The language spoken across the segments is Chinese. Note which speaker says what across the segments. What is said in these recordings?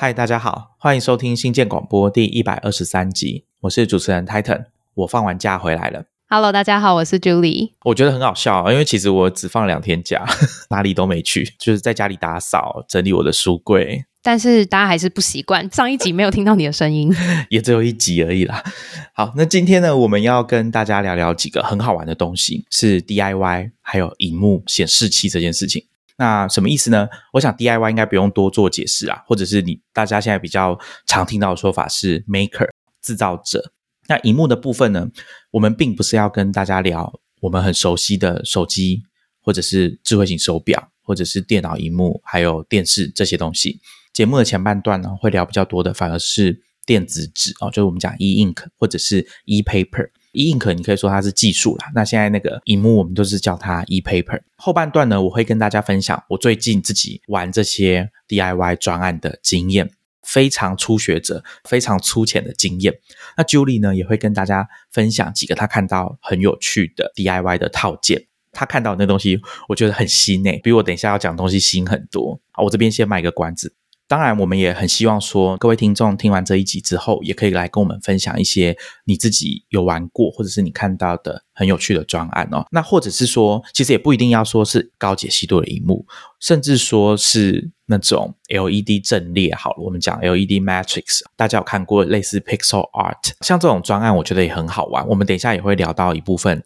Speaker 1: 嗨，大家好，欢迎收听新建广播第一百二十三集，我是主持人 Titan。我放完假回来了。
Speaker 2: Hello，大家好，我是 Julie。
Speaker 1: 我觉得很好笑，因为其实我只放两天假，哪里都没去，就是在家里打扫、整理我的书柜，
Speaker 2: 但是大家还是不习惯，上一集没有听到你的声音。
Speaker 1: 也只有一集而已啦。好，那今天呢，我们要跟大家聊聊几个很好玩的东西，是 DIY 还有荧幕显示器这件事情。那什么意思呢？我想 DIY 应该不用多做解释啊，或者是你大家现在比较常听到的说法是 maker 制造者。那荧幕的部分呢，我们并不是要跟大家聊我们很熟悉的手机，或者是智慧型手表，或者是电脑荧幕，还有电视这些东西。节目的前半段呢，会聊比较多的，反而是电子纸哦，就是我们讲 e ink 或者是 e paper。E ink 你可以说它是技术啦，那现在那个荧幕我们都是叫它 e paper。后半段呢，我会跟大家分享我最近自己玩这些 DIY 专案的经验。非常初学者、非常粗浅的经验。那 Julie 呢，也会跟大家分享几个她看到很有趣的 DIY 的套件。她看到那东西，我觉得很新诶，比我等一下要讲东西新很多。好，我这边先卖个关子。当然，我们也很希望说，各位听众听完这一集之后，也可以来跟我们分享一些你自己有玩过，或者是你看到的很有趣的专案哦。那或者是说，其实也不一定要说是高解析度的荧幕，甚至说是那种 LED 阵列好了，我们讲 LED Matrix，大家有看过类似 Pixel Art，像这种专案，我觉得也很好玩。我们等一下也会聊到一部分。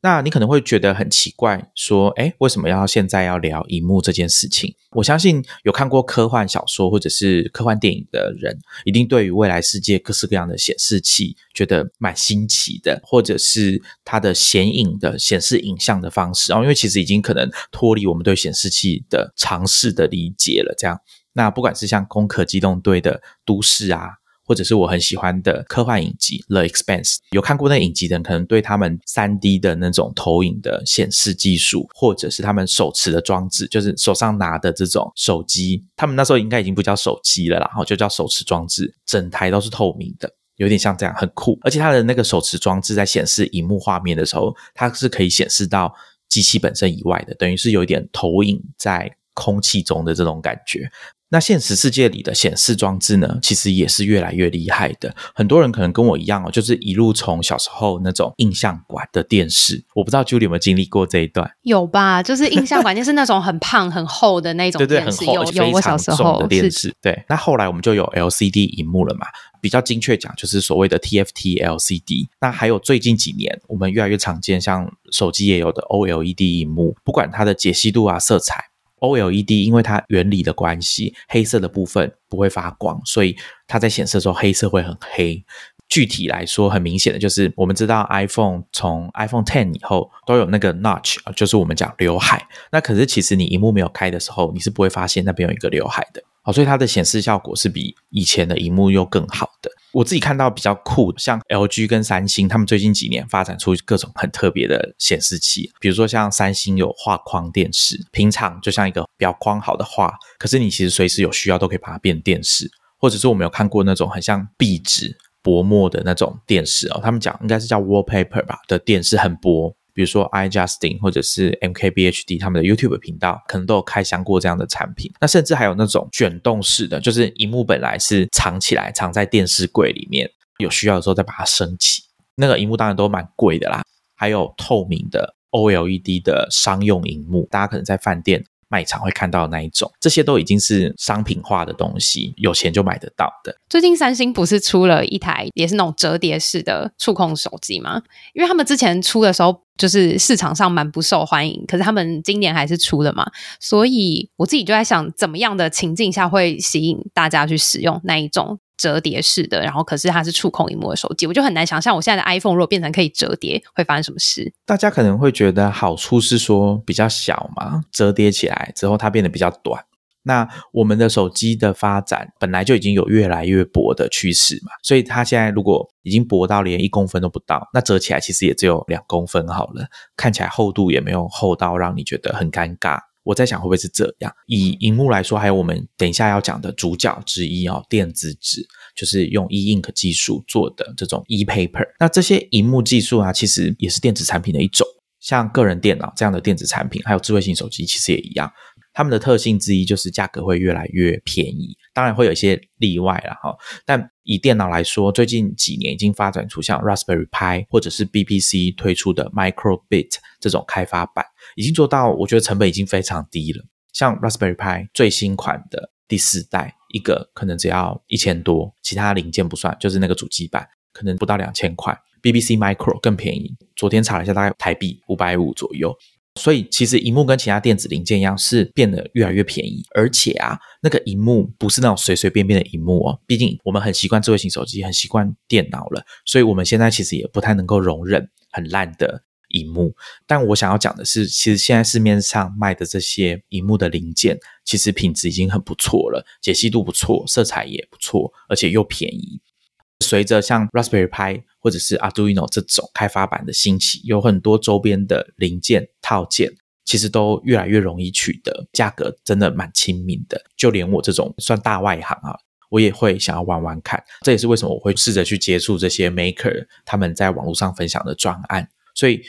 Speaker 1: 那你可能会觉得很奇怪，说，哎，为什么要现在要聊荧幕这件事情？我相信有看过科幻小说或者是科幻电影的人，一定对于未来世界各式各样的显示器觉得蛮新奇的，或者是它的显影的显示影像的方式哦，因为其实已经可能脱离我们对显示器的常识的理解了。这样，那不管是像《攻壳机动队》的都市啊。或者是我很喜欢的科幻影集《The Expanse》，有看过那影集的人，可能对他们三 D 的那种投影的显示技术，或者是他们手持的装置，就是手上拿的这种手机，他们那时候应该已经不叫手机了啦，然后就叫手持装置，整台都是透明的，有点像这样，很酷。而且它的那个手持装置在显示荧幕画面的时候，它是可以显示到机器本身以外的，等于是有一点投影在空气中的这种感觉。那现实世界里的显示装置呢，其实也是越来越厉害的。很多人可能跟我一样哦，就是一路从小时候那种印象馆的电视，我不知道 Julie 有没有经历过这一段？
Speaker 2: 有吧？就是印象馆就是那种很胖很厚的那种
Speaker 1: 对对，
Speaker 2: 电视，
Speaker 1: 很厚，
Speaker 2: 有有
Speaker 1: 非
Speaker 2: 我小时候
Speaker 1: 的电
Speaker 2: 是
Speaker 1: 视。对，那后来我们就有 LCD 荧幕了嘛，比较精确讲就是所谓的 TFT LCD。那还有最近几年我们越来越常见，像手机也有的 OLED 荧幕，不管它的解析度啊、色彩。OLED 因为它原理的关系，黑色的部分不会发光，所以它在显示的时候黑色会很黑。具体来说，很明显的就是我们知道 iPhone 从 iPhone Ten 以后都有那个 notch，啊就是我们讲刘海。那可是其实你荧幕没有开的时候，你是不会发现那边有一个刘海的。好，所以它的显示效果是比以前的荧幕又更好的。我自己看到比较酷，像 LG 跟三星，他们最近几年发展出各种很特别的显示器，比如说像三星有画框电视，平常就像一个裱框好的画，可是你其实随时有需要都可以把它变电视，或者是我们有看过那种很像壁纸薄膜的那种电视哦，他们讲应该是叫 wallpaper 吧的电视，很薄。比如说 iJustin 或者是 MKBHD 他们的 YouTube 频道，可能都有开箱过这样的产品。那甚至还有那种卷动式的，就是荧幕本来是藏起来，藏在电视柜里面，有需要的时候再把它升起。那个荧幕当然都蛮贵的啦。还有透明的 OLED 的商用荧幕，大家可能在饭店。卖场会看到那一种，这些都已经是商品化的东西，有钱就买得到的。
Speaker 2: 最近三星不是出了一台也是那种折叠式的触控手机吗？因为他们之前出的时候，就是市场上蛮不受欢迎，可是他们今年还是出了嘛，所以我自己就在想，怎么样的情境下会吸引大家去使用那一种折叠式的，然后可是它是触控荧幕的手机，我就很难想象我现在的 iPhone 如果变成可以折叠，会发生什么事。
Speaker 1: 大家可能会觉得好处是说比较小嘛，折叠起来之后它变得比较短。那我们的手机的发展本来就已经有越来越薄的趋势嘛，所以它现在如果已经薄到连一公分都不到，那折起来其实也只有两公分好了，看起来厚度也没有厚到让你觉得很尴尬。我在想会不会是这样？以荧幕来说，还有我们等一下要讲的主角之一哦，电子纸，就是用 e ink 技术做的这种 e paper。那这些荧幕技术啊，其实也是电子产品的一种，像个人电脑这样的电子产品，还有智慧型手机，其实也一样。它们的特性之一就是价格会越来越便宜，当然会有一些例外了哈。但以电脑来说，最近几年已经发展出像 Raspberry Pi 或者是 BBC 推出的 Microbit 这种开发版，已经做到我觉得成本已经非常低了。像 Raspberry Pi 最新款的第四代，一个可能只要一千多，其他零件不算，就是那个主机板可能不到两千块。BBC Micro 更便宜，昨天查了一下，大概台币五百五左右。所以其实荧幕跟其他电子零件一样，是变得越来越便宜。而且啊，那个荧幕不是那种随随便便的荧幕哦。毕竟我们很习惯智慧型手机，很习惯电脑了，所以我们现在其实也不太能够容忍很烂的荧幕。但我想要讲的是，其实现在市面上卖的这些荧幕的零件，其实品质已经很不错了，解析度不错，色彩也不错，而且又便宜。随着像 Raspberry Pi 或者是 Arduino 这种开发版的兴起，有很多周边的零件套件，其实都越来越容易取得，价格真的蛮亲民的。就连我这种算大外行啊，我也会想要玩玩看。这也是为什么我会试着去接触这些 Maker 他们在网络上分享的专案。所以，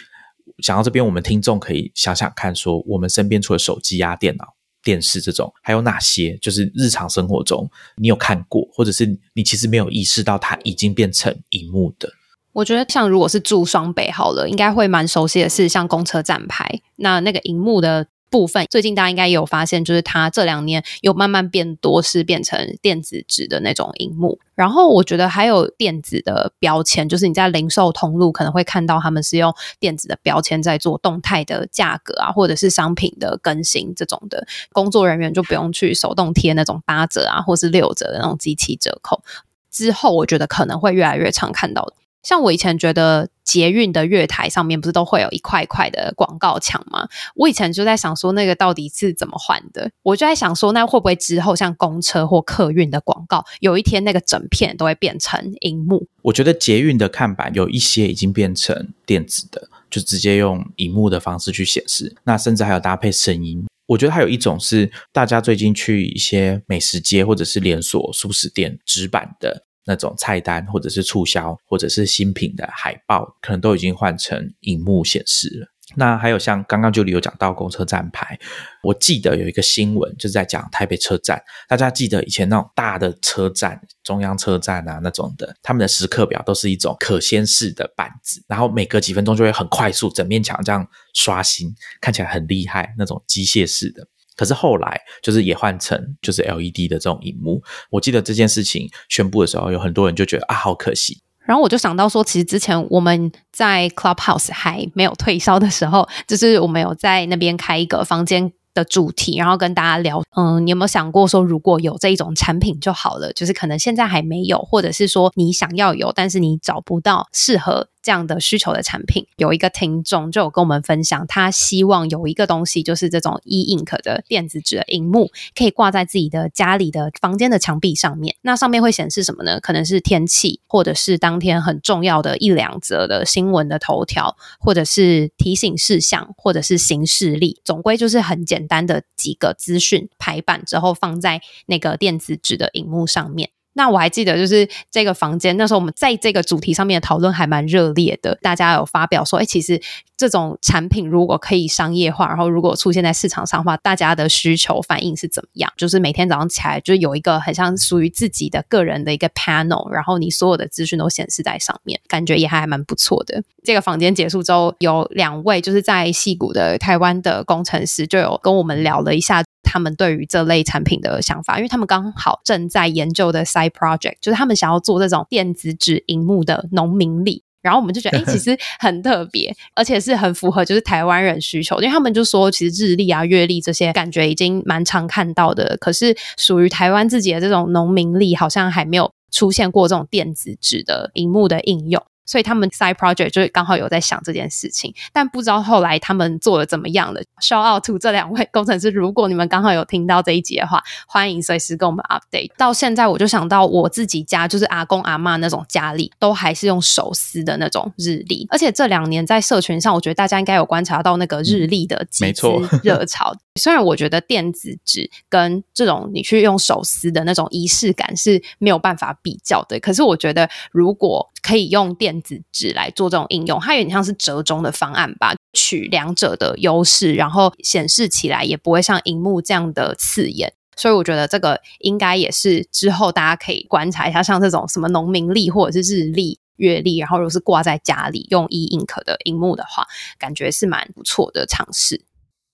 Speaker 1: 想到这边，我们听众可以想想看，说我们身边除了手机啊、电脑。电视这种还有哪些？就是日常生活中你有看过，或者是你其实没有意识到它已经变成荧幕的。
Speaker 2: 我觉得像如果是住双北好了，应该会蛮熟悉的是像公车站牌，那那个荧幕的。部分最近大家应该也有发现，就是它这两年有慢慢变多，是变成电子纸的那种荧幕。然后我觉得还有电子的标签，就是你在零售通路可能会看到他们是用电子的标签在做动态的价格啊，或者是商品的更新这种的，工作人员就不用去手动贴那种八折啊，或是六折的那种机器折扣。之后我觉得可能会越来越常看到。像我以前觉得捷运的月台上面不是都会有一块块的广告墙吗？我以前就在想说，那个到底是怎么换的？我就在想说，那会不会之后像公车或客运的广告，有一天那个整片都会变成荧幕？
Speaker 1: 我觉得捷运的看板有一些已经变成电子的，就直接用荧幕的方式去显示。那甚至还有搭配声音。我觉得还有一种是大家最近去一些美食街或者是连锁素食店纸板的。那种菜单或者是促销或者是新品的海报，可能都已经换成荧幕显示了。那还有像刚刚就里有讲到公车站牌，我记得有一个新闻就是在讲台北车站，大家记得以前那种大的车站，中央车站啊那种的，他们的时刻表都是一种可掀式的板子，然后每隔几分钟就会很快速整面墙这样刷新，看起来很厉害那种机械式的。可是后来就是也换成就是 LED 的这种荧幕。我记得这件事情宣布的时候，有很多人就觉得啊，好可惜。
Speaker 2: 然后我就想到说，其实之前我们在 Clubhouse 还没有退烧的时候，就是我们有在那边开一个房间的主题，然后跟大家聊。嗯，你有没有想过说，如果有这一种产品就好了？就是可能现在还没有，或者是说你想要有，但是你找不到适合。这样的需求的产品，有一个听众就有跟我们分享，他希望有一个东西，就是这种 e ink 的电子纸的荧幕，可以挂在自己的家里的房间的墙壁上面。那上面会显示什么呢？可能是天气，或者是当天很重要的一两则的新闻的头条，或者是提醒事项，或者是行事历。总归就是很简单的几个资讯排版之后，放在那个电子纸的荧幕上面。那我还记得，就是这个房间那时候我们在这个主题上面的讨论还蛮热烈的。大家有发表说，哎，其实这种产品如果可以商业化，然后如果出现在市场上的话，大家的需求反应是怎么样？就是每天早上起来就有一个很像属于自己的个人的一个 panel，然后你所有的资讯都显示在上面，感觉也还蛮不错的。这个房间结束之后，有两位就是在戏谷的台湾的工程师就有跟我们聊了一下。他们对于这类产品的想法，因为他们刚好正在研究的 side project，就是他们想要做这种电子纸荧幕的农民力。然后我们就觉得，哎，其实 很特别，而且是很符合就是台湾人需求。因为他们就说，其实日历啊、月历这些感觉已经蛮常看到的，可是属于台湾自己的这种农民历，好像还没有出现过这种电子纸的荧幕的应用。所以他们 side project 就刚好有在想这件事情，但不知道后来他们做的怎么样了。Shout out to 这两位工程师，如果你们刚好有听到这一集的话，欢迎随时跟我们 update。到现在我就想到我自己家，就是阿公阿妈那种家里，都还是用手撕的那种日历。而且这两年在社群上，我觉得大家应该有观察到那个日历的集资 热潮。虽然我觉得电子纸跟这种你去用手撕的那种仪式感是没有办法比较的，可是我觉得如果可以用电子纸来做这种应用，它有点像是折中的方案吧，取两者的优势，然后显示起来也不会像荧幕这样的刺眼。所以我觉得这个应该也是之后大家可以观察一下，像这种什么农民历或者是日历、月历，然后如果是挂在家里用 e ink 的荧幕的话，感觉是蛮不错的尝试。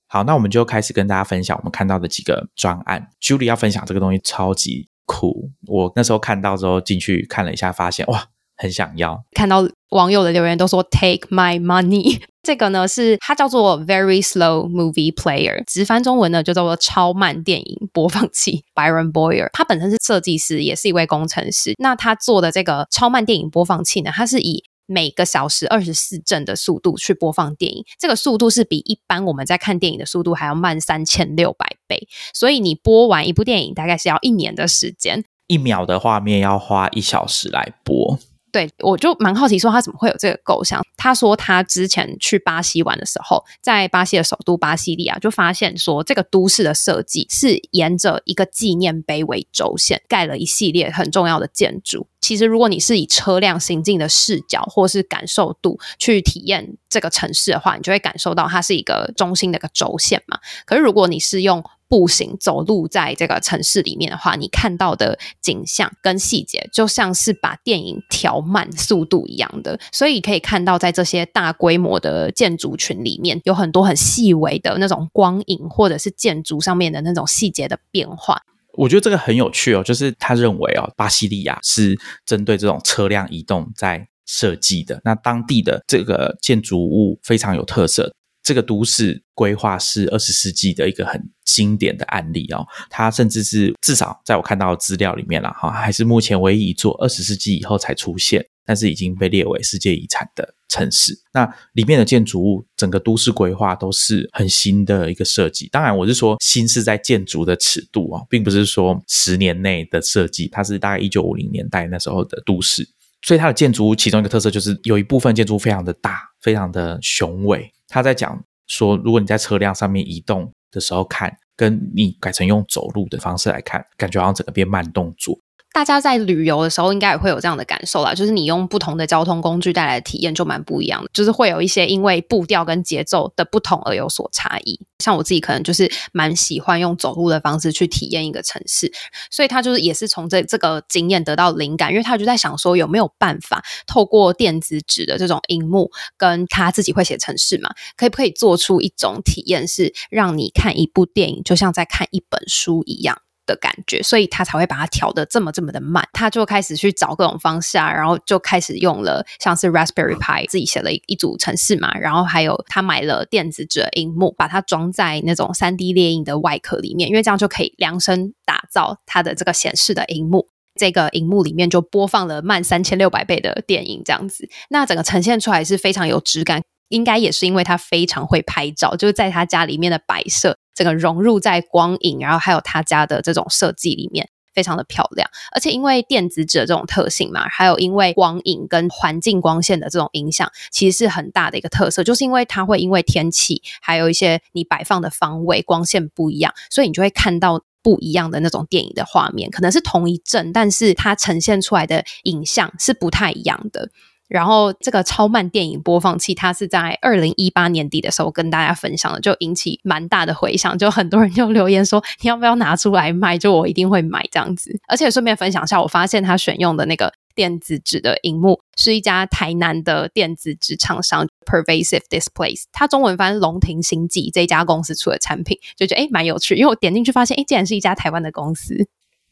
Speaker 1: 好，那我们就开始跟大家分享我们看到的几个专案。Julie 要分享这个东西超级酷，我那时候看到之后进去看了一下，发现哇，很想要。
Speaker 2: 看到网友的留言都说 “Take my money”。这个呢是它叫做 Very Slow Movie Player，直翻中文呢就叫做超慢电影播放器。Byron Boyer，他本身是设计师，也是一位工程师。那他做的这个超慢电影播放器呢，它是以每个小时二十四帧的速度去播放电影，这个速度是比一般我们在看电影的速度还要慢三千六百倍。所以你播完一部电影大概是要一年的时间，
Speaker 1: 一秒的画面要花一小时来播。
Speaker 2: 对，我就蛮好奇，说他怎么会有这个构想？他说他之前去巴西玩的时候，在巴西的首都巴西利亚，就发现说这个都市的设计是沿着一个纪念碑为轴线，盖了一系列很重要的建筑。其实，如果你是以车辆行进的视角或是感受度去体验这个城市的话，你就会感受到它是一个中心的一个轴线嘛。可是，如果你是用步行走路在这个城市里面的话，你看到的景象跟细节就像是把电影调慢速度一样的，所以可以看到在这些大规模的建筑群里面，有很多很细微的那种光影，或者是建筑上面的那种细节的变化。
Speaker 1: 我觉得这个很有趣哦，就是他认为哦，巴西利亚是针对这种车辆移动在设计的，那当地的这个建筑物非常有特色。这个都市规划是二十世纪的一个很经典的案例哦，它甚至是至少在我看到的资料里面了哈，还是目前唯一一座二十世纪以后才出现，但是已经被列为世界遗产的城市。那里面的建筑物，整个都市规划都是很新的一个设计。当然，我是说新是在建筑的尺度哦，并不是说十年内的设计，它是大概一九五零年代那时候的都市。所以它的建筑物其中一个特色就是有一部分建筑非常的大，非常的雄伟。他在讲说，如果你在车辆上面移动的时候看，跟你改成用走路的方式来看，感觉好像整个变慢动作。
Speaker 2: 大家在旅游的时候应该也会有这样的感受啦，就是你用不同的交通工具带来的体验就蛮不一样的，就是会有一些因为步调跟节奏的不同而有所差异。像我自己可能就是蛮喜欢用走路的方式去体验一个城市，所以他就是也是从这这个经验得到灵感，因为他就在想说有没有办法透过电子纸的这种荧幕，跟他自己会写城市嘛，可以不可以做出一种体验，是让你看一部电影就像在看一本书一样。的感觉，所以他才会把它调的这么这么的慢。他就开始去找各种方式啊，然后就开始用了像是 Raspberry Pi 自己写了一一组程式嘛，然后还有他买了电子纸荧幕，把它装在那种三 D 列印的外壳里面，因为这样就可以量身打造它的这个显示的荧幕。这个荧幕里面就播放了慢三千六百倍的电影，这样子，那整个呈现出来是非常有质感。应该也是因为他非常会拍照，就是在他家里面的摆设，整个融入在光影，然后还有他家的这种设计里面，非常的漂亮。而且因为电子纸的这种特性嘛，还有因为光影跟环境光线的这种影响，其实是很大的一个特色。就是因为它会因为天气，还有一些你摆放的方位、光线不一样，所以你就会看到不一样的那种电影的画面。可能是同一阵，但是它呈现出来的影像是不太一样的。然后这个超慢电影播放器，它是在二零一八年底的时候跟大家分享的，就引起蛮大的回响，就很多人就留言说你要不要拿出来卖？就我一定会买这样子。而且顺便分享一下，我发现他选用的那个电子纸的荧幕是一家台南的电子纸厂商 Pervasive Displays，它中文翻龙庭星际这家公司出的产品，就觉得哎蛮有趣，因为我点进去发现，哎竟然是一家台湾的公司。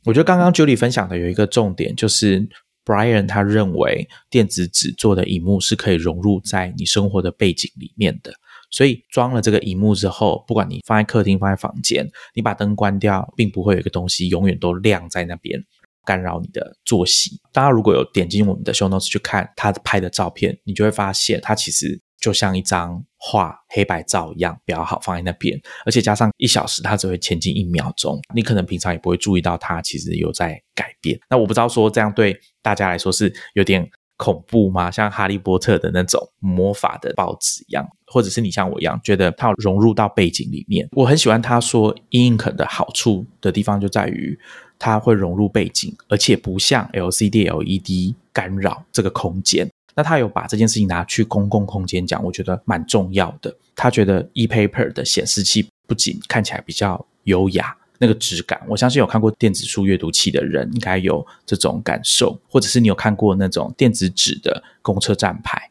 Speaker 1: 我觉得刚刚 Julie 分享的有一个重点就是。Brian 他认为电子纸做的荧幕是可以融入在你生活的背景里面的，所以装了这个荧幕之后，不管你放在客厅、放在房间，你把灯关掉，并不会有一个东西永远都亮在那边，干扰你的作息。大家如果有点进我们的 Show Notes 去看他拍的照片，你就会发现他其实。就像一张画黑白照一样，比较好放在那边，而且加上一小时，它只会前进一秒钟。你可能平常也不会注意到它其实有在改变。那我不知道说这样对大家来说是有点恐怖吗？像哈利波特的那种魔法的报纸一样，或者是你像我一样觉得它融入到背景里面？我很喜欢他说 ink 的好处的地方就在于它会融入背景，而且不像 LCD、LED 干扰这个空间。那他有把这件事情拿去公共空间讲，我觉得蛮重要的。他觉得 ePaper 的显示器不仅看起来比较优雅，那个质感，我相信有看过电子书阅读器的人应该有这种感受，或者是你有看过那种电子纸的公车站牌。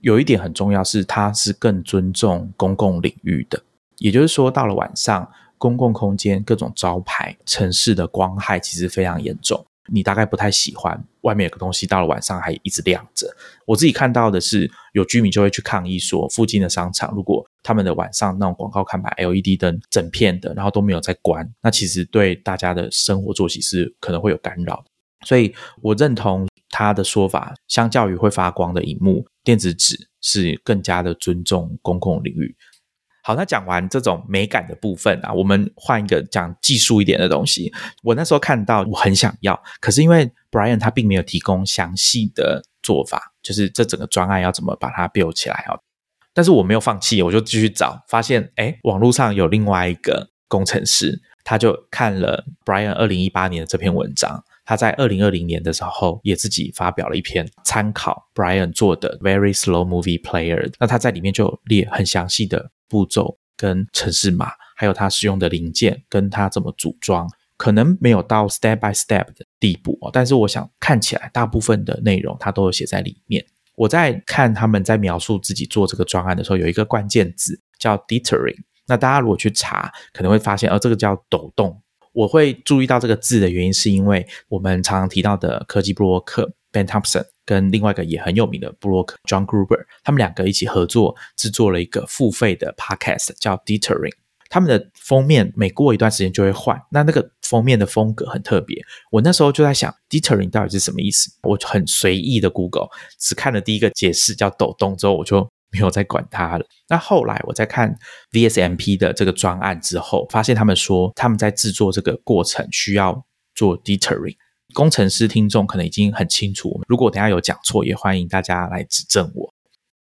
Speaker 1: 有一点很重要是，它是更尊重公共领域的，也就是说，到了晚上，公共空间各种招牌、城市的光害其实非常严重。你大概不太喜欢外面有个东西到了晚上还一直亮着。我自己看到的是，有居民就会去抗议说，附近的商场如果他们的晚上那种广告看板 LED 灯整片的，然后都没有在关，那其实对大家的生活作息是可能会有干扰。所以我认同他的说法，相较于会发光的荧幕，电子纸是更加的尊重公共领域。好，那讲完这种美感的部分啊，我们换一个讲技术一点的东西。我那时候看到，我很想要，可是因为 Brian 他并没有提供详细的做法，就是这整个专案要怎么把它 build 起来啊。但是我没有放弃，我就继续找，发现哎，网络上有另外一个工程师，他就看了 Brian 二零一八年的这篇文章，他在二零二零年的时候也自己发表了一篇参考 Brian 做的 Very Slow Movie Player，那他在里面就列很详细的。步骤跟城市码，还有它使用的零件，跟它怎么组装，可能没有到 step by step 的地步哦。但是我想看起来大部分的内容它都有写在里面。我在看他们在描述自己做这个专案的时候，有一个关键字叫 Detering。那大家如果去查，可能会发现，哦，这个叫抖动。我会注意到这个字的原因，是因为我们常常提到的科技布洛克 Ben Thompson。跟另外一个也很有名的布洛克 John Gruber，他们两个一起合作制作了一个付费的 Podcast，叫 Detering。他们的封面每过一段时间就会换，那那个封面的风格很特别。我那时候就在想，Detering 到底是什么意思？我很随意的 Google，只看了第一个解释叫抖动之后，我就没有再管它了。那后来我在看 VSMP 的这个专案之后，发现他们说他们在制作这个过程需要做 Detering。工程师听众可能已经很清楚，如果等下有讲错，也欢迎大家来指正我。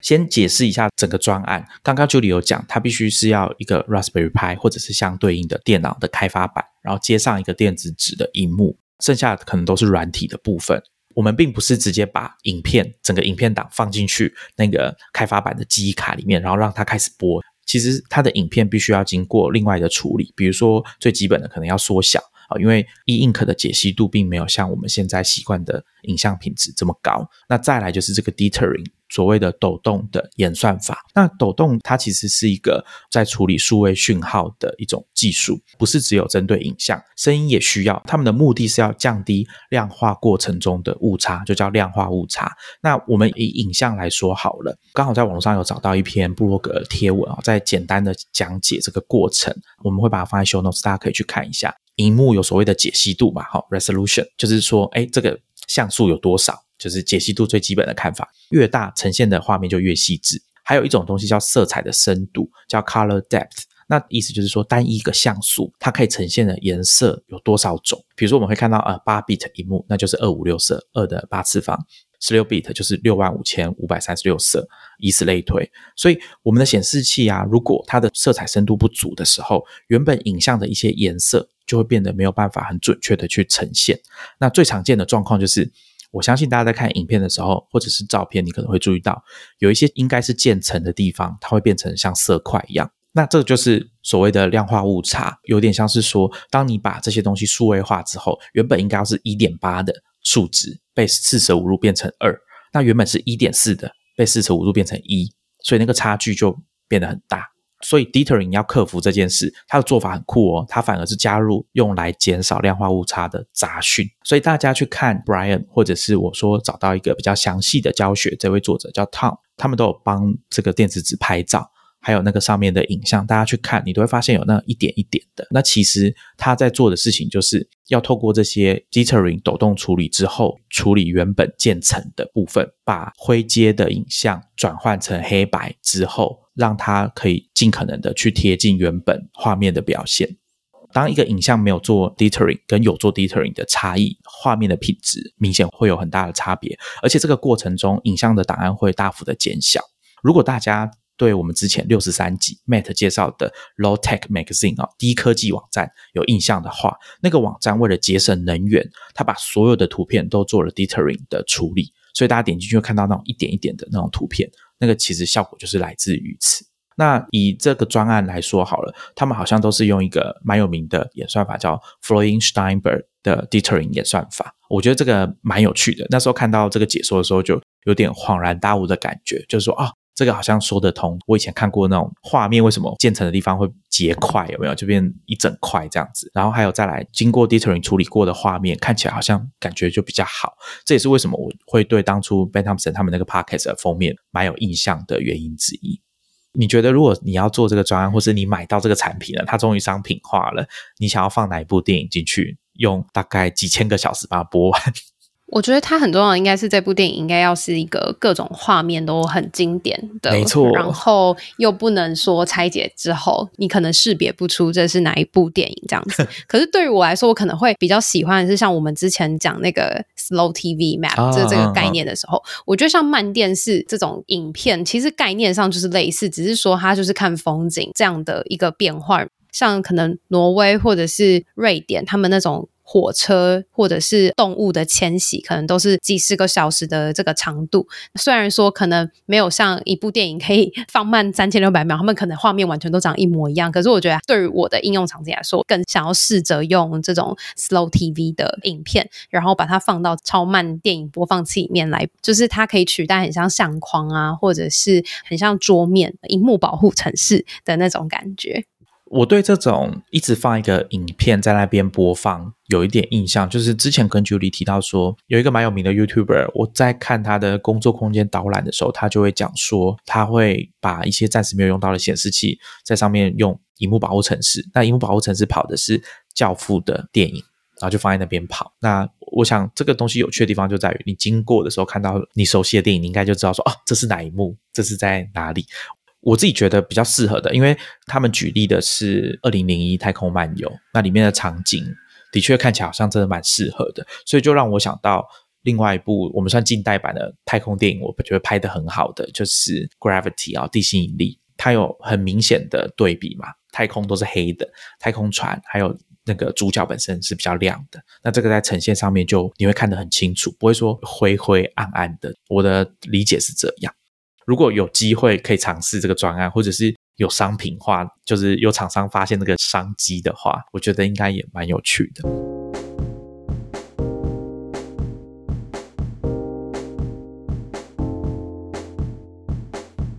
Speaker 1: 先解释一下整个专案。刚刚 Julie 有讲，它必须是要一个 Raspberry Pi 或者是相对应的电脑的开发板，然后接上一个电子纸的荧幕，剩下的可能都是软体的部分。我们并不是直接把影片整个影片档放进去那个开发版的记忆卡里面，然后让它开始播。其实它的影片必须要经过另外的处理，比如说最基本的可能要缩小。啊，因为 e ink 的解析度并没有像我们现在习惯的影像品质这么高。那再来就是这个 dithering，所谓的抖动的演算法。那抖动它其实是一个在处理数位讯号的一种技术，不是只有针对影像，声音也需要。他们的目的是要降低量化过程中的误差，就叫量化误差。那我们以影像来说好了，刚好在网络上有找到一篇布洛格贴文啊，在简单的讲解这个过程，我们会把它放在 show notes，大家可以去看一下。荧幕有所谓的解析度嘛？好，resolution 就是说，哎，这个像素有多少？就是解析度最基本的看法，越大呈现的画面就越细致。还有一种东西叫色彩的深度，叫 color depth。那意思就是说，单一个像素它可以呈现的颜色有多少种？比如说，我们会看到呃八 bit 一幕，那就是二五六色，二的八次方。十六 bit 就是六万五千五百三十六色，以此类推。所以我们的显示器啊，如果它的色彩深度不足的时候，原本影像的一些颜色就会变得没有办法很准确的去呈现。那最常见的状况就是，我相信大家在看影片的时候，或者是照片，你可能会注意到有一些应该是渐层的地方，它会变成像色块一样。那这个就是所谓的量化误差，有点像是说，当你把这些东西数位化之后，原本应该要是一点八的。数值被四舍五入变成二，那原本是一点四的，被四舍五入变成一，所以那个差距就变得很大。所以 dithering 要克服这件事，它的做法很酷哦，它反而是加入用来减少量化误差的杂讯。所以大家去看 Brian，或者是我说找到一个比较详细的教学，这位作者叫 Tom，他们都有帮这个电子纸拍照。还有那个上面的影像，大家去看，你都会发现有那一点一点的。那其实他在做的事情，就是要透过这些 d e t e r i n g 抖动处理之后，处理原本渐层的部分，把灰阶的影像转换成黑白之后，让它可以尽可能的去贴近原本画面的表现。当一个影像没有做 d e t e r i n g 跟有做 d e t e r i n g 的差异，画面的品质明显会有很大的差别，而且这个过程中，影像的档案会大幅的减小。如果大家对我们之前六十三集 Matt 介绍的 Low Tech Magazine 啊，低科技网站有印象的话，那个网站为了节省能源，它把所有的图片都做了 Dithering 的处理，所以大家点进去会看到那种一点一点的那种图片，那个其实效果就是来自于此。那以这个专案来说好了，他们好像都是用一个蛮有名的演算法，叫 f l o i n g Steinberg 的 Dithering 演算法。我觉得这个蛮有趣的。那时候看到这个解说的时候，就有点恍然大悟的感觉，就是说啊，这个好像说得通。我以前看过那种画面，为什么建成的地方会结块？有没有就变一整块这样子？然后还有再来经过 Dithering 处理过的画面，看起来好像感觉就比较好。这也是为什么我会对当初 Ben Thompson 他们那个 Podcast 的封面蛮有印象的原因之一。你觉得，如果你要做这个专案，或是你买到这个产品了，它终于商品化了，你想要放哪一部电影进去，用大概几千个小时把它播完？
Speaker 2: 我觉得它很重要，应该是这部电影应该要是一个各种画面都很经典的，
Speaker 1: 没错。
Speaker 2: 然后又不能说拆解之后，你可能识别不出这是哪一部电影这样子。可是对于我来说，我可能会比较喜欢的是像我们之前讲那个 Slow TV Map 这这个概念的时候，我觉得像慢电视这种影片，其实概念上就是类似，只是说它就是看风景这样的一个变化。像可能挪威或者是瑞典，他们那种。火车或者是动物的迁徙，可能都是几十个小时的这个长度。虽然说可能没有像一部电影可以 放慢三千六百秒，他们可能画面完全都长一模一样。可是我觉得，对于我的应用场景来说，更想要试着用这种 slow TV 的影片，然后把它放到超慢电影播放器里面来，就是它可以取代很像相框啊，或者是很像桌面、荧幕保护城市的那种感觉。
Speaker 1: 我对这种一直放一个影片在那边播放有一点印象，就是之前跟 Julie 提到说，有一个蛮有名的 YouTuber，我在看他的工作空间导览的时候，他就会讲说，他会把一些暂时没有用到的显示器在上面用荧幕保护程式，那荧幕保护程式跑的是《教父》的电影，然后就放在那边跑。那我想这个东西有趣的地方就在于，你经过的时候看到你熟悉的电影，你应该就知道说，哦，这是哪一幕，这是在哪里。我自己觉得比较适合的，因为他们举例的是《二零零一太空漫游》，那里面的场景的确看起来好像真的蛮适合的，所以就让我想到另外一部我们算近代版的太空电影，我觉得拍的很好的就是《Gravity》啊，地心引力，它有很明显的对比嘛，太空都是黑的，太空船还有那个主角本身是比较亮的，那这个在呈现上面就你会看得很清楚，不会说灰灰暗暗的。我的理解是这样。如果有机会可以尝试这个专案，或者是有商品化，就是有厂商发现这个商机的话，我觉得应该也蛮有趣的。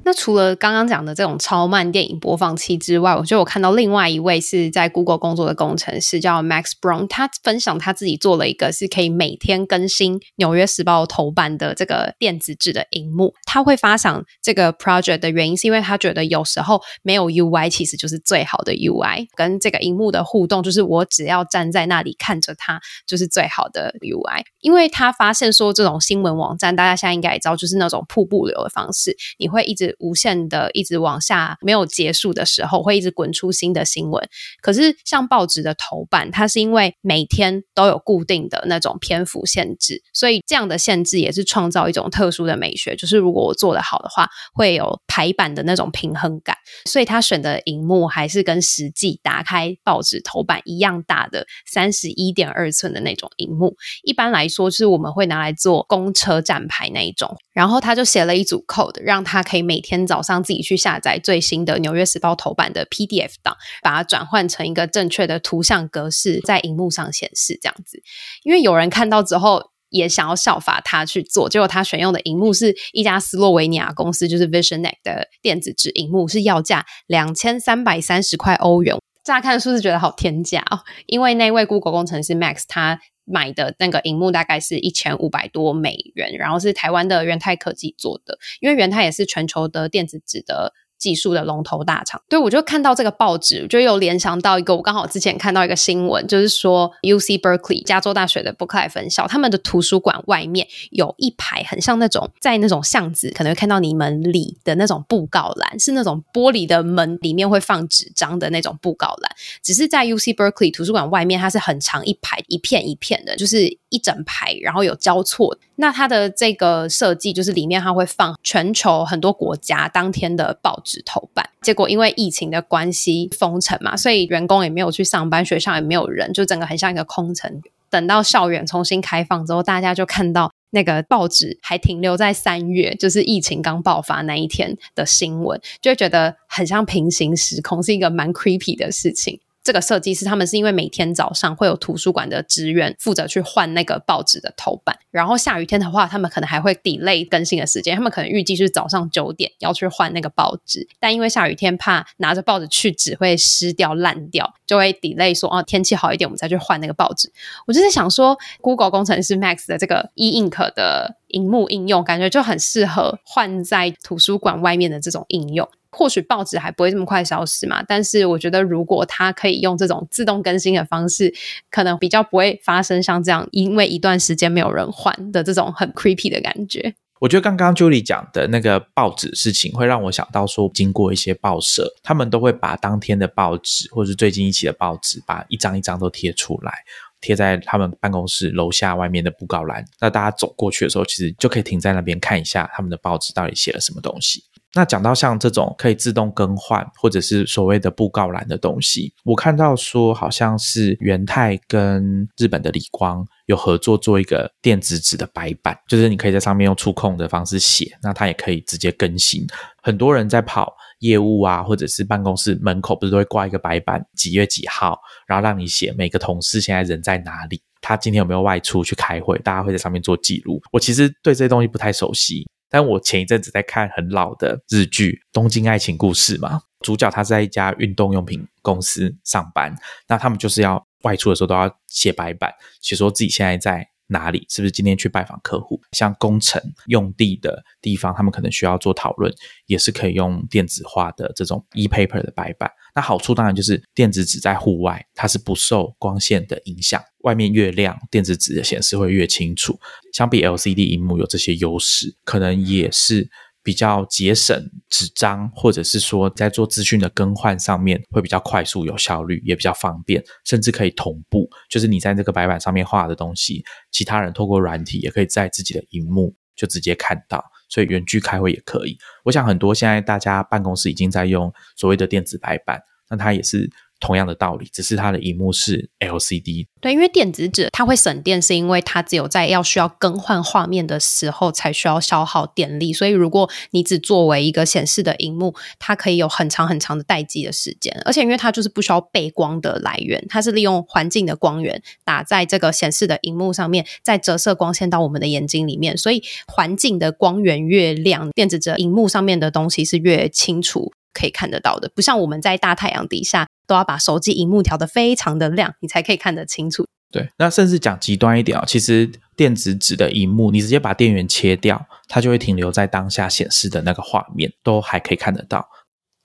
Speaker 2: 那除了刚刚讲的这种超慢电影播放器之外，我觉得我看到另外一位是在 Google 工作的工程师叫 Max Brown，他分享他自己做了一个是可以每天更新《纽约时报》头版的这个电子纸的荧幕。他会发想这个 project 的原因，是因为他觉得有时候没有 UI 其实就是最好的 UI，跟这个荧幕的互动，就是我只要站在那里看着它，就是最好的 UI。因为他发现说，这种新闻网站大家现在应该也知道，就是那种瀑布流的方式，你会一直。无限的一直往下，没有结束的时候，会一直滚出新的新闻。可是像报纸的头版，它是因为每天都有固定的那种篇幅限制，所以这样的限制也是创造一种特殊的美学。就是如果我做得好的话，会有排版的那种平衡感。所以他选的荧幕还是跟实际打开报纸头版一样大的三十一点二寸的那种荧幕。一般来说，是我们会拿来做公车站牌那一种。然后他就写了一组 code，让他可以每天天早上自己去下载最新的《纽约时报》头版的 PDF 档，把它转换成一个正确的图像格式，在荧幕上显示这样子。因为有人看到之后也想要效法他去做，结果他选用的荧幕是一家斯洛维尼亚公司，就是 VisionNet 的电子纸荧幕，是要价两千三百三十块欧元。乍看数字觉得好天价哦，因为那位 Google 工程师 Max 他。买的那个荧幕大概是一千五百多美元，然后是台湾的元泰科技做的，因为元泰也是全球的电子纸的。技术的龙头大厂，对我就看到这个报纸，我就有联想到一个，我刚好之前看到一个新闻，就是说 U C Berkeley 加州大学的伯克莱分校，他们的图书馆外面有一排很像那种在那种巷子可能会看到你门里的那种布告栏，是那种玻璃的门里面会放纸张的那种布告栏，只是在 U C Berkeley 图书馆外面，它是很长一排一片一片的，就是一整排，然后有交错。那它的这个设计就是里面它会放全球很多国家当天的报纸头版，结果因为疫情的关系封城嘛，所以员工也没有去上班，学校也没有人，就整个很像一个空城。等到校园重新开放之后，大家就看到那个报纸还停留在三月，就是疫情刚爆发那一天的新闻，就会觉得很像平行时空，是一个蛮 creepy 的事情。这个设计师他们是因为每天早上会有图书馆的职员负责去换那个报纸的头版，然后下雨天的话，他们可能还会 delay 更新的时间。他们可能预计是早上九点要去换那个报纸，但因为下雨天怕拿着报纸去纸会湿掉烂掉，就会 delay 说哦天气好一点我们再去换那个报纸。我就在想说，Google 工程师 Max 的这个 e ink 的荧幕应用，感觉就很适合换在图书馆外面的这种应用。或许报纸还不会这么快消失嘛，但是我觉得如果它可以用这种自动更新的方式，可能比较不会发生像这样，因为一段时间没有人换的这种很 creepy 的感觉。
Speaker 1: 我觉得刚刚 Julie 讲的那个报纸事情，会让我想到说，经过一些报社，他们都会把当天的报纸或是最近一期的报纸，把一张一张都贴出来，贴在他们办公室楼下外面的布告栏。那大家走过去的时候，其实就可以停在那边看一下他们的报纸到底写了什么东西。那讲到像这种可以自动更换，或者是所谓的布告栏的东西，我看到说好像是元泰跟日本的理光有合作做一个电子纸的白板，就是你可以在上面用触控的方式写，那它也可以直接更新。很多人在跑业务啊，或者是办公室门口不是都会挂一个白板，几月几号，然后让你写每个同事现在人在哪里，他今天有没有外出去开会，大家会在上面做记录。我其实对这些东西不太熟悉。但我前一阵子在看很老的日剧《东京爱情故事》嘛，主角他在一家运动用品公司上班，那他们就是要外出的时候都要写白板，写说自己现在在哪里，是不是今天去拜访客户，像工程用地的地方，他们可能需要做讨论，也是可以用电子化的这种 e-paper 的白板。那好处当然就是电子纸在户外，它是不受光线的影响，外面越亮，电子纸的显示会越清楚。相比 LCD 荧幕有这些优势，可能也是比较节省纸张，或者是说在做资讯的更换上面会比较快速、有效率，也比较方便，甚至可以同步。就是你在这个白板上面画的东西，其他人透过软体也可以在自己的荧幕就直接看到。所以远距开会也可以。我想很多现在大家办公室已经在用所谓的电子白板，那它也是。同样的道理，只是它的荧幕是 LCD。
Speaker 2: 对，因为电子纸它会省电，是因为它只有在要需要更换画面的时候才需要消耗电力。所以如果你只作为一个显示的荧幕，它可以有很长很长的待机的时间。而且因为它就是不需要背光的来源，它是利用环境的光源打在这个显示的荧幕上面，再折射光线到我们的眼睛里面。所以环境的光源越亮，电子纸荧幕上面的东西是越清楚。可以看得到的，不像我们在大太阳底下都要把手机荧幕调得非常的亮，你才可以看得清楚。
Speaker 1: 对，那甚至讲极端一点啊，其实电子纸的荧幕，你直接把电源切掉，它就会停留在当下显示的那个画面，都还可以看得到。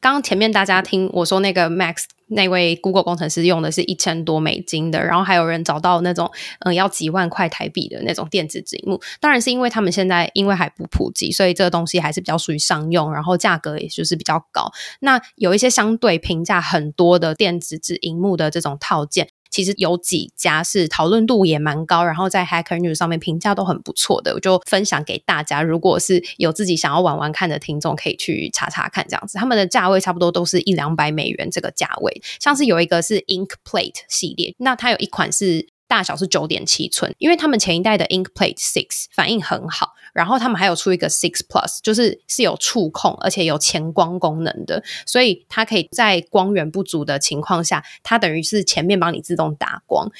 Speaker 2: 刚刚前面大家听我说那个 Max 那位 Google 工程师用的是一千多美金的，然后还有人找到那种嗯要几万块台币的那种电子纸幕，当然是因为他们现在因为还不普及，所以这个东西还是比较属于商用，然后价格也就是比较高。那有一些相对平价很多的电子纸荧幕的这种套件。其实有几家是讨论度也蛮高，然后在 Hacker News 上面评价都很不错的，我就分享给大家。如果是有自己想要玩玩看的听众，可以去查查看这样子。他们的价位差不多都是一两百美元这个价位，像是有一个是 Ink Plate 系列，那它有一款是。大小是九点七寸，因为他们前一代的 InkPlate Six 反应很好，然后他们还有出一个 Six Plus，就是是有触控而且有前光功能的，所以它可以在光源不足的情况下，它等于是前面帮你自动打光，